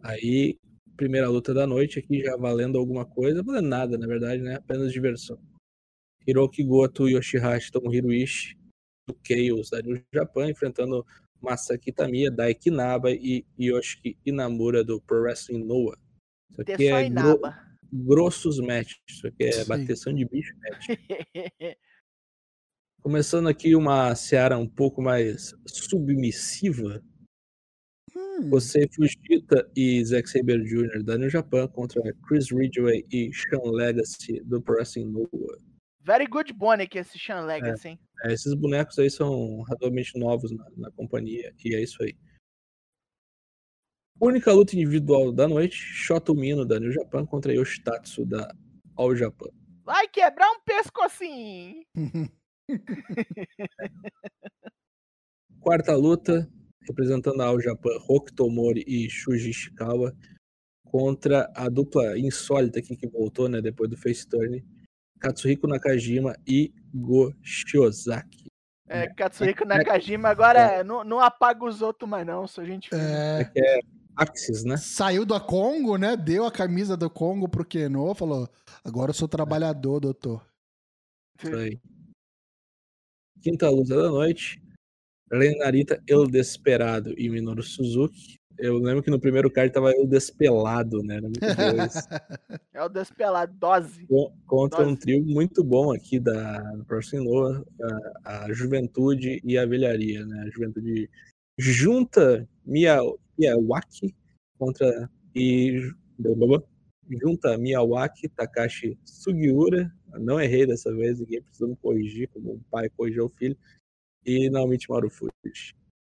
Speaker 1: Aí, primeira luta da noite aqui, já valendo alguma coisa, valendo nada, na verdade, né? Apenas diversão. Hiroki Goto, Yoshihashi, Tomohiro Ishii, do Chaos da New Japan, enfrentando Masaki Tamiya, Daiki Naba e Yoshiki Inamura do Pro Wrestling Noah. Isso aqui é gro- grossos match. Isso aqui é
Speaker 3: Sim.
Speaker 1: bateção de bicho match. Começando aqui uma seara um pouco mais submissiva.
Speaker 3: Hum,
Speaker 1: Você Fujita e Zack Saber Jr. da New Japan contra Chris Ridgway e Sean Legacy do Pro Wrestling Noah.
Speaker 2: Very good que esse Sean Legacy, hein?
Speaker 1: É, esses bonecos aí são razoavelmente novos na, na companhia, e é isso aí. Única luta individual da noite, Shota Umino da New Japan contra Yoshitatsu da All Japan.
Speaker 2: Vai quebrar um pescocinho.
Speaker 1: Quarta luta, representando a All Japan, Hokuto Mori e Shuji Ishikawa contra a dupla insólita aqui que voltou, né, depois do face turn, Katsuhiko Nakajima e Go Shiozaki.
Speaker 2: É, Katsuhiko Nakajima agora é. não, não apaga os outros mais não, só a gente
Speaker 3: É,
Speaker 1: É Axis, né?
Speaker 3: saiu da Congo, né? Deu a camisa do Congo pro Keno, falou: agora eu sou trabalhador, doutor.
Speaker 1: Isso aí. Quinta luta da noite. Ren Narita, El Desperado e Minoru Suzuki. Eu lembro que no primeiro card tava El Despelado, né? Era muito bom isso.
Speaker 2: É o despelado, dose.
Speaker 1: Co- Contra um
Speaker 2: Nossa.
Speaker 1: trio muito bom aqui da Próxima Noah, a, a Juventude e a Velharia, né? A Juventude junta Mia, Miyawaki contra e junta Miyawaki, Takashi Sugiura, não errei dessa vez, ninguém precisou me corrigir, como o pai corrigiu o filho, e Naomichi Marufuji.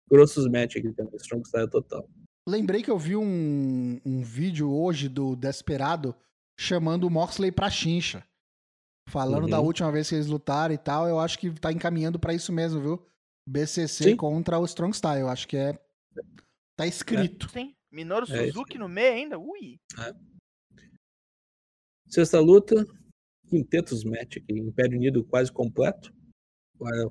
Speaker 1: Grossos match aqui também, Strong Style total.
Speaker 3: Lembrei que eu vi um, um vídeo hoje do Desperado chamando o Moxley pra chincha. Falando
Speaker 1: Uhum.
Speaker 3: da última vez que eles lutaram e tal. Eu acho que tá encaminhando pra isso mesmo, viu? BCC
Speaker 1: Sim.
Speaker 3: contra o Strong Style. Eu acho que é. Tá escrito.
Speaker 2: Sim. Minoru
Speaker 1: É
Speaker 2: Suzuki no meio ainda? Ui.
Speaker 1: Sexta luta, quintetos match aqui, Império Unido quase completo.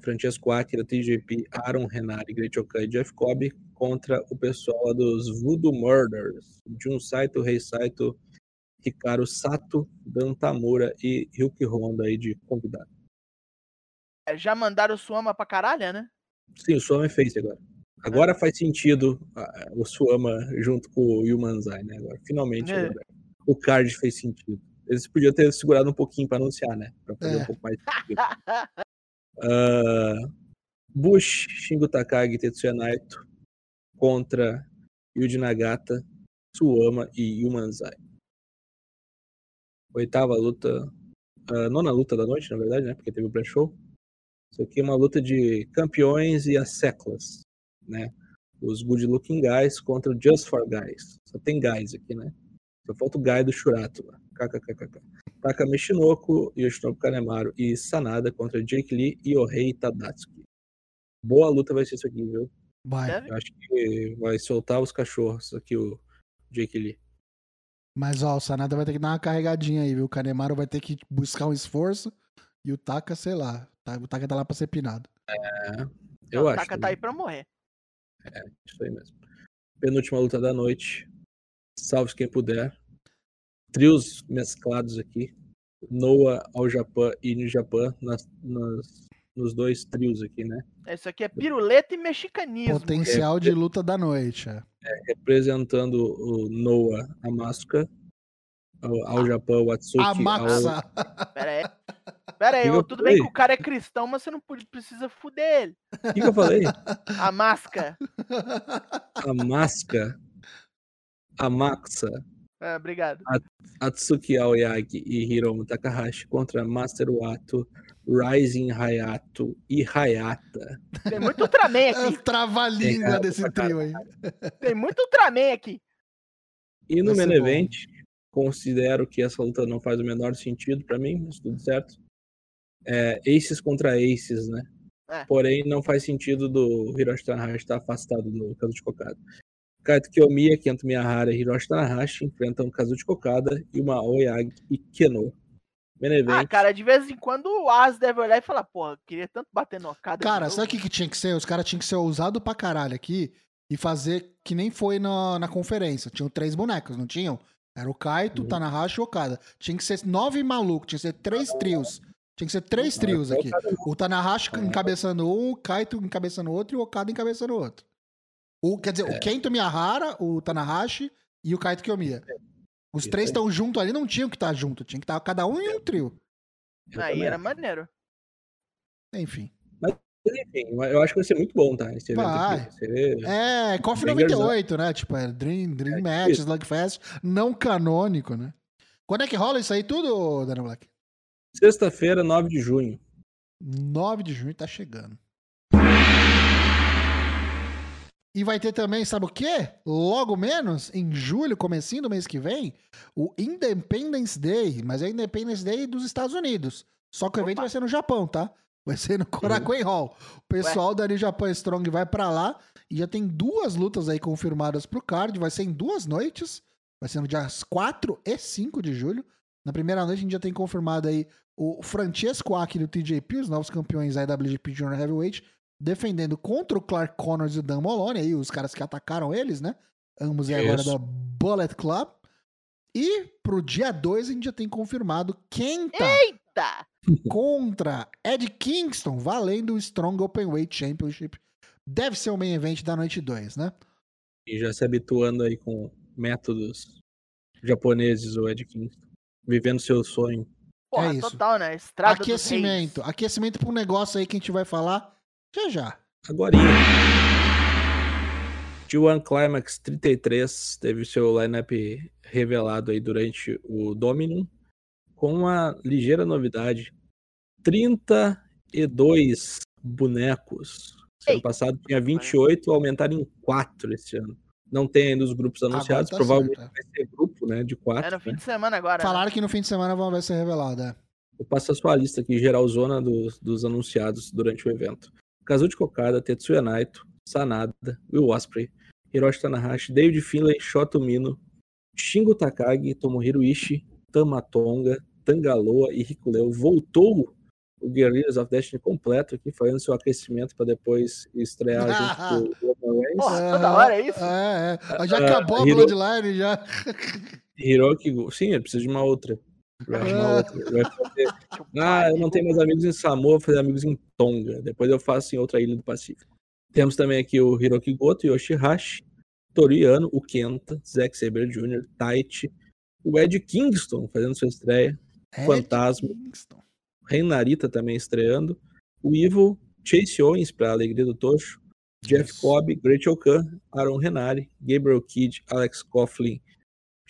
Speaker 1: Francesco Akira, TJP, Aaron Renari, Great Okai e Jeff Cobb contra o pessoal dos Voodoo Murders. Jun Saito, Rei Saito, Hikaru Sato, Dan Tamura e Ryuki Honda aí de convidado.
Speaker 2: É, Já mandaram o Suama pra caralho, né?
Speaker 1: Sim, o Suama é face agora. Agora faz sentido ah, o Suama junto com o Yumanzai, né? Agora, finalmente
Speaker 2: É.
Speaker 1: agora, o card fez sentido. Eles podiam ter segurado um pouquinho para anunciar, né? Pra fazer
Speaker 3: É.
Speaker 1: um pouco mais Ah, Bush, Shingo Takagi, Tetsuya Naito contra Yuji Nagata, Suama e Yumanzai. Oitava luta, a nona luta da noite, na verdade, né? Porque teve o pré-show. Isso aqui é uma luta de campeões e as seclas, né? Os good looking guys contra o Just for Guys. Só tem guys aqui, né? Só falta o guy do Shurato lá. KKKKK. Taka Michinoku, Yoshinobu Kanemaru e Sanada contra Jake Lee e Ohei Tadatsuki. Boa luta vai ser isso aqui, viu?
Speaker 3: Vai.
Speaker 1: Eu acho que vai soltar os cachorros aqui, o Jake Lee.
Speaker 3: Mas ó, o Sanada vai ter que dar uma carregadinha aí, viu? O Kanemaru vai ter que buscar um esforço. E o Taka, sei lá. tá- O Taka tá lá pra ser pinado.
Speaker 1: Eu
Speaker 2: Não,
Speaker 1: acho.
Speaker 2: Taka tá aí pra morrer.
Speaker 1: Isso aí mesmo. Penúltima luta da noite. Salve quem puder. Trios mesclados aqui. Noah ao Japão e New Japan nas, nas- nos dois trios aqui, né?
Speaker 2: Isso aqui é piruleta e mexicanismo.
Speaker 3: Potencial de luta da noite. é.
Speaker 1: Representando o Noah, a. Ao, ao Japão, o Atsuki.
Speaker 3: A
Speaker 1: ao-
Speaker 3: Maxa.
Speaker 2: Pera aí. Pera aí,
Speaker 1: Que que
Speaker 2: ô,
Speaker 1: eu
Speaker 2: tudo bem
Speaker 1: falei?
Speaker 2: que o cara é cristão, mas você não precisa fuder ele.
Speaker 1: O que, que eu falei?
Speaker 2: A máscara.
Speaker 1: A Masca. A Maxa.
Speaker 2: É, obrigado.
Speaker 1: Atsuki Aoyagi e Hiromu Takahashi contra Master Wato, Rising Hayato e Hayata.
Speaker 2: Tem muito Ultraman
Speaker 3: É
Speaker 2: aqui.
Speaker 3: o trava-língua
Speaker 1: Tem,
Speaker 3: desse trio aí.
Speaker 2: Tem muito Ultraman aqui.
Speaker 1: E no main event, considero que essa luta não faz o menor sentido pra mim, mas tudo certo. É, aces contra aces, né?
Speaker 2: É.
Speaker 1: Porém, não faz sentido do Hiroshi Tanahashi estar afastado do Kazuchi Kokada. Kaito Kiyomiya, Kento Miyahara e Hiroshi Tanahashi enfrentam Kazuchi Kokada e uma Oyagi e Keno. Main event,
Speaker 2: Ah, cara, de vez em quando o As deve olhar e falar, porra, queria tanto bater no Okada.
Speaker 3: Cara,
Speaker 2: novo."
Speaker 3: sabe o que, que tinha que ser? Os caras tinham que ser ousado pra caralho aqui e fazer que nem foi na, na conferência. Tinham três bonecos, não tinham? Era o Kaito, o
Speaker 1: Uhum.
Speaker 3: Tanahashi e o Okada. Tinha que ser nove malucos, tinha que ser três trios. Tinha que ser três trios aqui. O Tanahashi encabeçando um, o Kaito encabeçando outro e o Okada encabeçando outro. O, quer dizer, o Kento Miyahara, o Tanahashi e o Kaito Kiyomiya. Os
Speaker 1: Isso
Speaker 3: três estão juntos ali, não tinham que estar junto. Tinha que estar cada um em um trio.
Speaker 1: eu
Speaker 2: Aí
Speaker 1: também
Speaker 2: era maneiro.
Speaker 3: Enfim.
Speaker 1: Mas, enfim, eu acho que vai ser muito bom, tá? Esse evento
Speaker 3: Vai.
Speaker 1: aqui. Ser-
Speaker 3: É, KOF
Speaker 1: Bangers
Speaker 3: 98, né? Tipo, é Dream, Dream
Speaker 1: É,
Speaker 3: Match,
Speaker 1: isso.
Speaker 3: Slugfest, não canônico, né? Quando é que rola isso aí tudo, Dana Black?
Speaker 1: Sexta-feira, 9 de junho.
Speaker 3: 9 de junho tá chegando. E vai ter também, sabe o quê? Logo menos, em julho, comecinho do mês que vem, o Independence Day. Mas é Independence Day dos Estados Unidos. Só que o evento
Speaker 2: Opa.
Speaker 3: vai ser no Japão, tá? Vai ser no Korakuen Hall. O pessoal da New Japan Strong vai pra lá e já tem duas lutas aí confirmadas pro card. Vai ser em duas noites. Vai ser no dias 4 e 5 de julho. Na primeira noite a gente já tem confirmado aí o Francesco Aki do TJP, os novos campeões IWGP Junior Heavyweight, defendendo contra o Clark Connors e o Dan Moloney, aí os caras que atacaram eles, né? Ambos é agora da Bullet Club. E pro dia 2 a gente já tem confirmado Kenta
Speaker 2: Eita!
Speaker 3: contra Ed Kingston, valendo o Strong Openweight Championship. Deve ser o main event da noite 2, né?
Speaker 1: E já se habituando aí com métodos japoneses, o Ed Kingston. Vivendo seu sonho.
Speaker 2: Porra,
Speaker 3: É isso.
Speaker 2: total, né? Estrada
Speaker 3: aquecimento. Aquecimento pra um negócio aí que a gente vai falar já já.
Speaker 1: Agorinha. G1 Climax 33 teve seu lineup revelado aí durante o Dominion, com uma ligeira novidade. 32 bonecos. Ano
Speaker 2: Ei.
Speaker 1: passado tinha 28, aumentaram em 4 esse ano. Não tem ainda os grupos anunciados,
Speaker 3: tá
Speaker 1: provavelmente
Speaker 3: certo,
Speaker 1: vai ser grupo, né, de 4.
Speaker 2: É no fim de semana agora. né?
Speaker 3: Falaram que no fim de semana vão- vai ser revelado. É.
Speaker 1: Vou passar sua lista aqui, geralzona dos, dos anunciados durante o evento. Kazuchi Okada, Tetsuya Naito, Sanada, Will Ospreay, Hiroshi Tanahashi, David Finlay, Shoto Mino, Shingo Takagi, Tomohiro Ishii, Tamatonga, Tangaloa e Rikuleu. Voltou o Guerrillas of Destiny completo aqui, fazendo seu aquecimento para depois estrear junto com o Roman Reigns.
Speaker 2: Porra, toda hora é isso?
Speaker 3: É, é. Já
Speaker 1: Ah,
Speaker 3: acabou a
Speaker 1: Hiro-
Speaker 3: Bloodline, já.
Speaker 1: Hiroki, Go- sim, ele precisa de uma outra. Vai arrumar outra. Vai fazer Ah, eu não tenho mais amigos em Samoa, vou fazer amigos em Tonga. Depois eu faço em outra ilha do Pacífico. Temos também aqui o Hiroki Goto, Yoshihashi, Toriano, o Kenta, Zack Saber Jr., Taichi, o Ed Kingston fazendo sua estreia,
Speaker 3: Ed
Speaker 1: Fantasma.
Speaker 3: Kingston.
Speaker 1: Rei Narita também estreando, o Evil, Chase Owens para a alegria do Tocho, Jeff. Cobb, Great Okan, Aaron Renari, Gabriel Kidd, Alex Coughlin,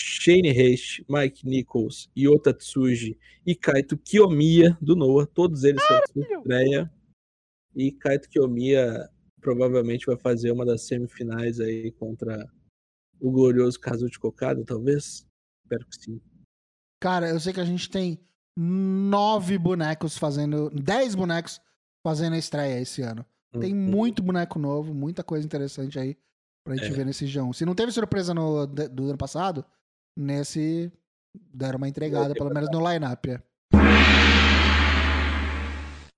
Speaker 1: Shane Haste, Mike Nichols, Yota Tsuji e Kaito Kiyomiya do Noah, todos eles são estreia. E Kaito Kiyomiya provavelmente vai fazer uma das semifinais aí contra o glorioso Kazuchi Kokada, talvez? Espero que sim.
Speaker 3: Cara, eu sei que a gente tem nove bonecos fazendo. Dez bonecos fazendo a estreia esse ano. Tem
Speaker 1: Uhum.
Speaker 3: muito boneco novo, muita coisa interessante aí pra gente
Speaker 1: É.
Speaker 3: ver nesse João. Se não teve surpresa no, do ano passado, nesse deram uma entregada, pelo menos no line-up. é.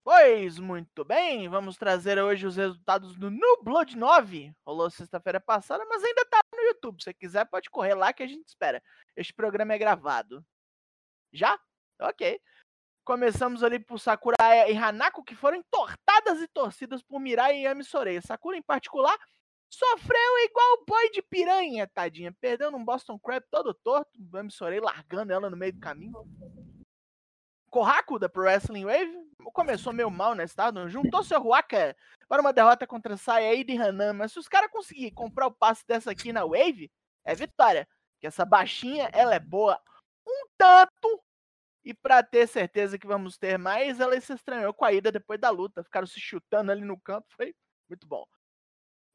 Speaker 2: Pois muito bem, vamos trazer hoje os resultados do New Blood 9. Rolou sexta-feira passada, mas ainda tá no YouTube. Se quiser, pode correr lá que a gente espera. Este programa é gravado. Já? Ok. Começamos ali por Sakurai e Hanako, que foram entortadas e torcidas por Mirai e Yami Sorei. Sakura, em particular, sofreu igual o boi de piranha, tadinha. Perdeu num Boston Crab todo torto. Yami Sorei largando ela no meio do caminho. Kohaku da Pro Wrestling Wave começou meio mal nesse estado, juntou seu Ruaka para uma derrota contra Saeed e Hanan, mas se os caras conseguirem comprar o passe dessa aqui na Wave, é vitória. Que essa baixinha, ela é boa um tanto, e pra ter certeza que vamos ter mais, ela se estranhou com a ida depois da luta, ficaram se chutando ali no campo, foi muito bom.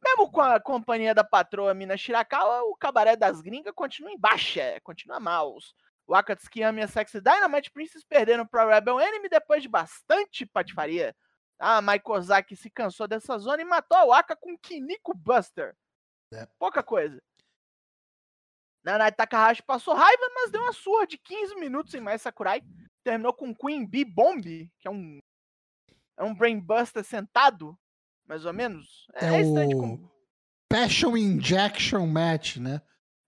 Speaker 2: Mesmo com a companhia da patroa Mina Shirakawa, o cabaré das gringas continua em baixa, continua maus. O Akatsuki e a Sexy Dynamite Princess perderam para Rebel Enemy depois de bastante patifaria. A Maiko Ozaki se cansou dessa zona e matou a Waka com Kiniko Buster.
Speaker 3: É.
Speaker 2: Pouca coisa. Nanai Takahashi passou raiva, mas deu uma surra de 15 minutos em mais Sakurai. Terminou com Queen Bee Bomb, que é um é um Brainbuster sentado, mais ou menos.
Speaker 3: É
Speaker 2: estranho de
Speaker 3: o-
Speaker 2: como-
Speaker 3: Passion Injection Match, né?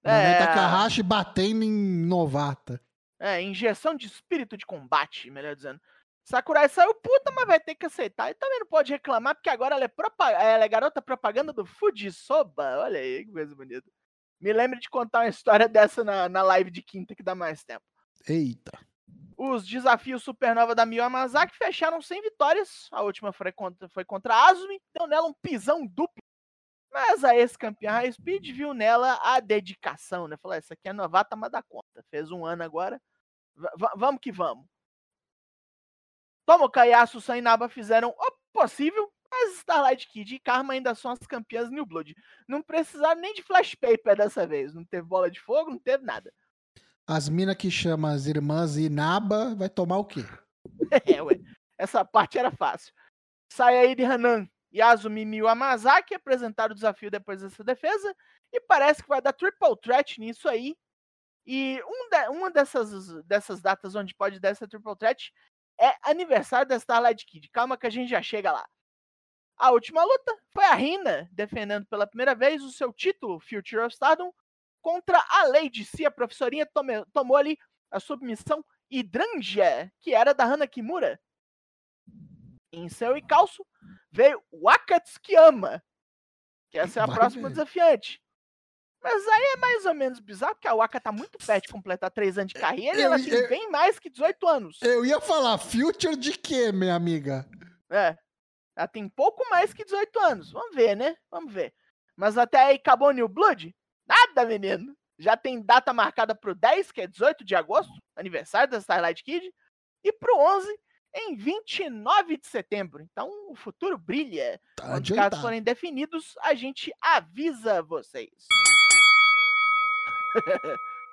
Speaker 2: É.
Speaker 3: É. Takahashi batendo em novata.
Speaker 2: É, injeção de espírito de combate, melhor dizendo. Sakurai saiu puta, mas vai ter que aceitar. E também não pode reclamar, porque agora ela é, propa- ela é garota propaganda do Fujisoba. Olha aí, que coisa bonita. Me lembre de contar uma história dessa na, na live de quinta que dá mais tempo.
Speaker 3: Eita.
Speaker 2: Os desafios Supernova da Mio Amazaki fecharam sem vitórias. A última foi contra, foi contra a Azumi, deu nela um pisão duplo. Mas a ex-campeã High Speed viu nela a dedicação, né? Falou, essa aqui é novata, mas dá conta. Fez um ano agora. Va- vamos que vamos. Tomoka e Asu Sainaba fizeram o possível, mas Starlight Kid e Karma ainda são as campeãs New Blood. Não precisaram nem de flash paper dessa vez. Não teve bola de fogo, não teve nada.
Speaker 3: As minas que chamam as irmãs Inaba vai tomar o quê?
Speaker 2: É, ué. Essa parte era fácil. Sayairi Hanan e Azumi Miyamazaki apresentaram o desafio depois dessa defesa. E parece que vai dar triple threat nisso aí. E um de, uma dessas, dessas datas onde pode dar essa triple threat é aniversário da Starlight Kid. Calma que a gente já chega lá. A última luta foi a Rina defendendo pela primeira vez o seu título Future of Stardom contra a Lady Si. A professorinha tome, tomou ali a submissão Hydrangea, que era da Hana Kimura. Em seu encalço veio o Akatsukiyama, que essa é a Vai próxima ver. desafiante. Mas aí é mais ou menos bizarro, porque a Waka tá muito perto de completar 3 anos de carreira eu, e ela tem eu, bem mais que 18 anos.
Speaker 3: Eu ia falar, future de quê, minha amiga?
Speaker 2: É. Ela tem pouco mais que 18 anos. Vamos ver, né? Vamos ver. Mas até aí acabou New Blood? Nada, menino. Já tem data marcada pro 10, que é 18 de agosto, aniversário da Starlight Kid, e pro 11, em 29 de setembro. Então o futuro brilha. Tá Quando os casos forem definidos, a gente avisa vocês.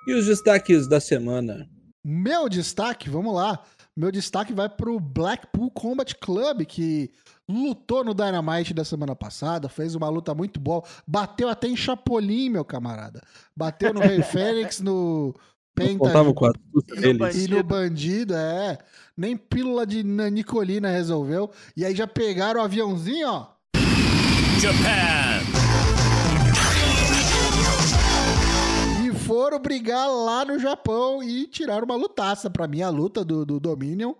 Speaker 1: e os destaques da semana?
Speaker 3: Meu destaque, vamos lá. Meu destaque vai pro Blackpool Combat Club, que lutou no Dynamite da semana passada, fez uma luta muito boa, bateu até em Chapolin, meu camarada. Bateu no Rei Fênix, no Penta e, no e no bandido, é. Nem pílula de Nicolina resolveu. E aí já pegaram o aviãozinho, ó. Japan. Foram brigar lá no Japão e tiraram uma lutaça. Pra mim, a luta do, do Dominion.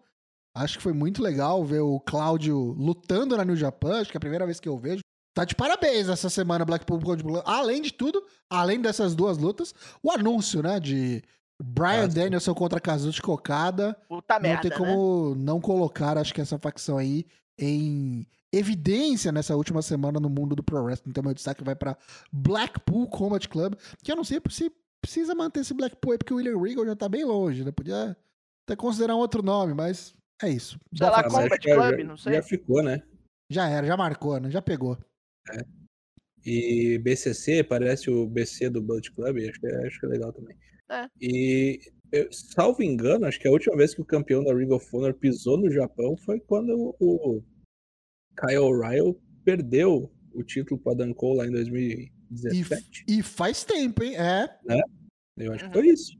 Speaker 3: Acho que foi muito legal ver o Cláudio lutando lá no Japão. Acho que é a primeira vez que eu vejo. Tá de parabéns essa semana, Blackpool Além de tudo, além dessas duas lutas, o anúncio, né, de Brian Danielson contra Kazuchi Kokada.
Speaker 2: Puta
Speaker 3: não
Speaker 2: merda,
Speaker 3: tem como né? não colocar, acho que essa facção aí em evidência nessa última semana no mundo do Pro Wrestling. Então meu destaque vai para Blackpool Combat Club, que eu não sei se precisa manter esse Blackpool aí, porque o William Regal já tá bem longe, né? Podia até considerar um outro nome, mas é isso.
Speaker 2: Sei lá, Combat Club,
Speaker 1: já,
Speaker 2: não sei.
Speaker 1: Já ficou, né?
Speaker 3: Já era, já marcou, né? Já pegou.
Speaker 1: É. E BCC parece o BC do Bullet Club, acho que, é, acho que é legal também. É. E, eu, salvo engano, acho que a última vez que o campeão da Ring of Honor pisou no Japão foi quando o Kyle O'Reilly perdeu o título para Dan Cole lá em 2017.
Speaker 3: E, e, faz tempo, hein? É.
Speaker 1: Né? Eu acho que foi isso.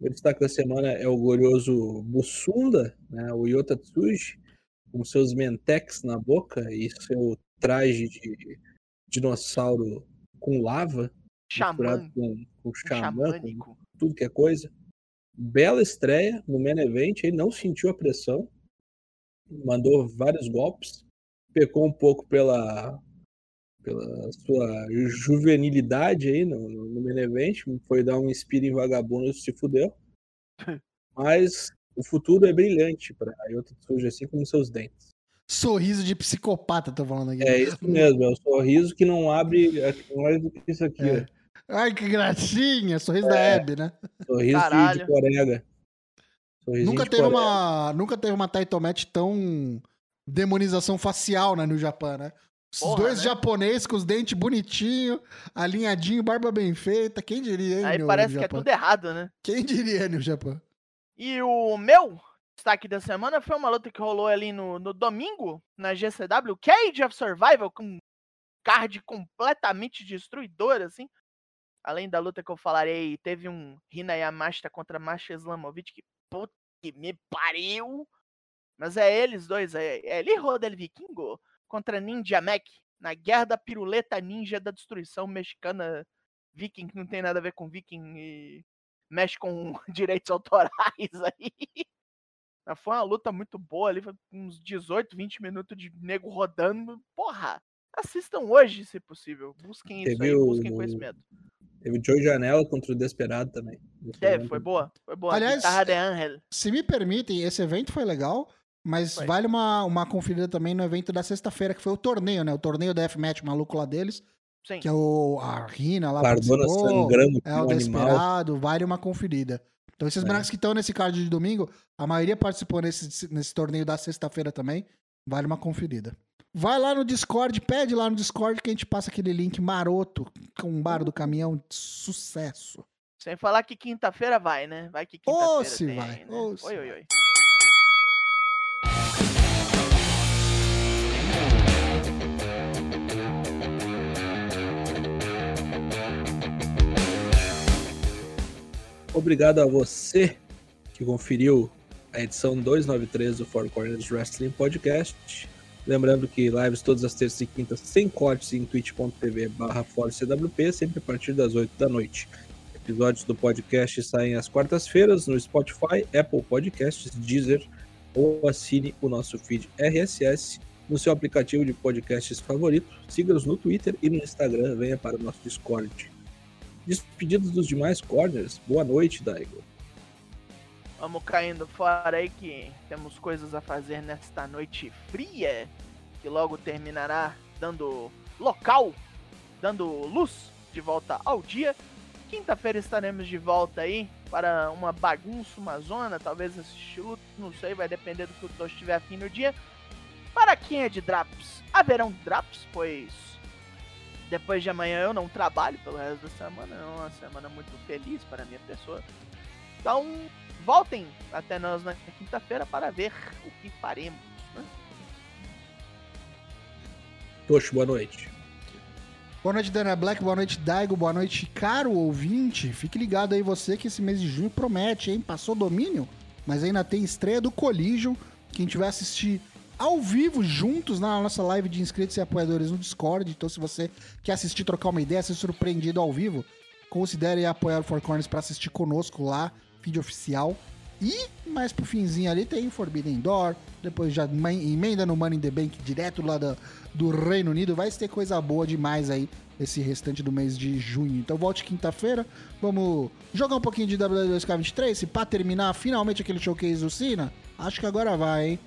Speaker 1: O destaque da semana é o glorioso Busunda, né? o Yota Tsuji, com seus mentex na boca e seu traje de dinossauro com lava,
Speaker 2: Xamã.
Speaker 1: com, com xamã, com tudo que é coisa. Bela estreia no main event, ele não sentiu a pressão, mandou vários golpes, pecou um pouco pela pela sua juvenilidade aí no, no main event, foi dar um speed em vagabundo e se fudeu. Mas o futuro é brilhante para Yota Tsuji, assim como seus dentes.
Speaker 3: Sorriso de psicopata, tô falando aqui.
Speaker 1: É isso mesmo, é o sorriso que não abre mais do que isso aqui. É.
Speaker 3: Ai, que gracinha! Sorriso é, da Hebe, né?
Speaker 1: Sorriso Caralho. de corega.
Speaker 3: Nunca teve, uma, nunca teve uma title match tão demonização facial né, no Japão, né? Os Porra, dois né? japoneses com os dentes bonitinhos, alinhadinho, barba bem feita. Quem diria, hein,
Speaker 2: Aí parece que é tudo errado, né?
Speaker 3: Quem diria, no Japão?
Speaker 2: E o meu destaque da semana foi uma luta que rolou ali no, no domingo, na GCW, Cage of Survival, com card completamente destruidor, assim. Além da luta que eu falarei, teve um Rina Yamashita contra Masha Islamovic, que puta que me pariu. Mas é eles dois, é, é Eli Rodel Vikingo contra Ninja Mac, na guerra da piruleta ninja da destruição mexicana viking, que não tem nada a ver com viking e mexe com direitos autorais aí. Foi uma luta muito boa ali, uns 18, 20 minutos de nego rodando. Porra, assistam hoje, se possível. Busquem isso Teve aí, busquem o... conhecimento.
Speaker 1: Teve o Joe Janela contra o Desperado também.
Speaker 2: Desperado. É, foi boa. Foi boa.
Speaker 3: Aliás, se me permitem, esse evento foi legal, mas foi. vale uma, uma conferida também no evento da sexta-feira, que foi o torneio, né? O torneio Deathmatch maluco lá deles. Sim. Que é o, a Rina lá.
Speaker 1: Cardona sangrando.
Speaker 3: É o Desperado, vale uma conferida. Então, esses é. bonecos que estão nesse card de domingo, a maioria participou nesse, nesse torneio da sexta-feira também. Vale uma conferida. Vai lá no Discord, pede lá no Discord que a gente passa aquele link maroto com um bar do caminhão. Sucesso.
Speaker 2: Sem falar que quinta-feira vai, né? Vai que quinta-feira.
Speaker 3: Ou se tem, vai. Né? Ou
Speaker 2: oi, oi, oi.
Speaker 1: Obrigado a você que conferiu a edição 293 do Four Corners Wrestling Podcast. Lembrando que lives todas as terças e quintas sem cortes em twitch.tv barra sempre a partir das 8 da noite. Episódios do podcast saem às quartas-feiras no Spotify, Apple Podcasts, Deezer ou assine o nosso feed RSS no seu aplicativo de podcasts favorito. Siga-nos no Twitter e no Instagram. Venha para o nosso Discord. Despedidos dos demais corners. Boa noite, Daigo.
Speaker 2: Vamos caindo fora aí que temos coisas a fazer nesta noite fria, que logo terminará dando local, dando luz de volta ao dia. Quinta-feira estaremos de volta aí para uma bagunça, uma zona, talvez assistir luta, não sei, vai depender do que o Tosh estiver afim no dia. Para quem é de Draps, haverão Draps, pois depois de amanhã eu não trabalho pelo resto da semana, é uma semana muito feliz para a minha pessoa. Então, voltem até nós na quinta-feira para ver o que faremos. Né?
Speaker 1: Poxa, boa noite.
Speaker 3: Boa noite, Dana Black. Boa noite, Daigo. Boa noite, caro ouvinte. Fique ligado aí você que esse mês de junho promete, hein? Passou domínio, mas ainda tem estreia do Collision. Quem tiver assistir ao vivo, juntos, na nossa live de inscritos e apoiadores no Discord. Então, se você quer assistir, trocar uma ideia, ser surpreendido ao vivo, considere apoiar o Four Corners para assistir conosco lá, vídeo oficial. E mais pro finzinho ali tem Forbidden Door, depois já emenda no Money in the Bank direto lá do, do Reino Unido. Vai ter coisa boa demais aí esse restante do mês de junho. Então volte quinta-feira, vamos jogar um pouquinho de WWE 2K23 e pra terminar finalmente aquele showcase do Cena. Acho que agora vai, hein?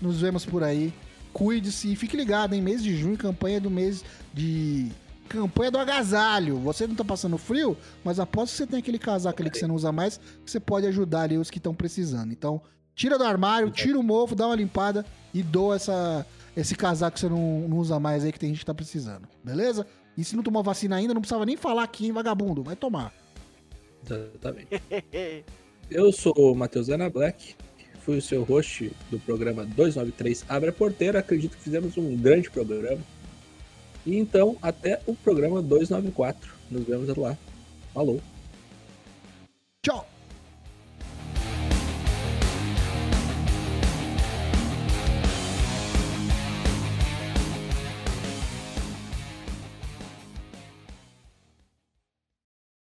Speaker 3: Nos vemos por aí. Cuide-se e fique ligado, em mês de junho, campanha do mês de campanha do agasalho. Você não tá passando frio, mas aposto que você tem aquele casaco ali que você não usa mais, que você pode ajudar ali os que estão precisando. Então, tira do armário, tira o mofo, dá uma limpada e doa essa, esse casaco que você não, não usa mais aí, que tem gente que tá precisando. Beleza? E se não tomou vacina ainda, não precisava nem falar aqui, hein, vagabundo. Vai tomar.
Speaker 1: Exatamente. Eu sou o Matheus Ana Black, fui o seu host do programa 293 Abre a Porteira. Acredito que fizemos um grande programa. E então, até o programa 294. Nos vemos lá. Falou.
Speaker 3: Tchau.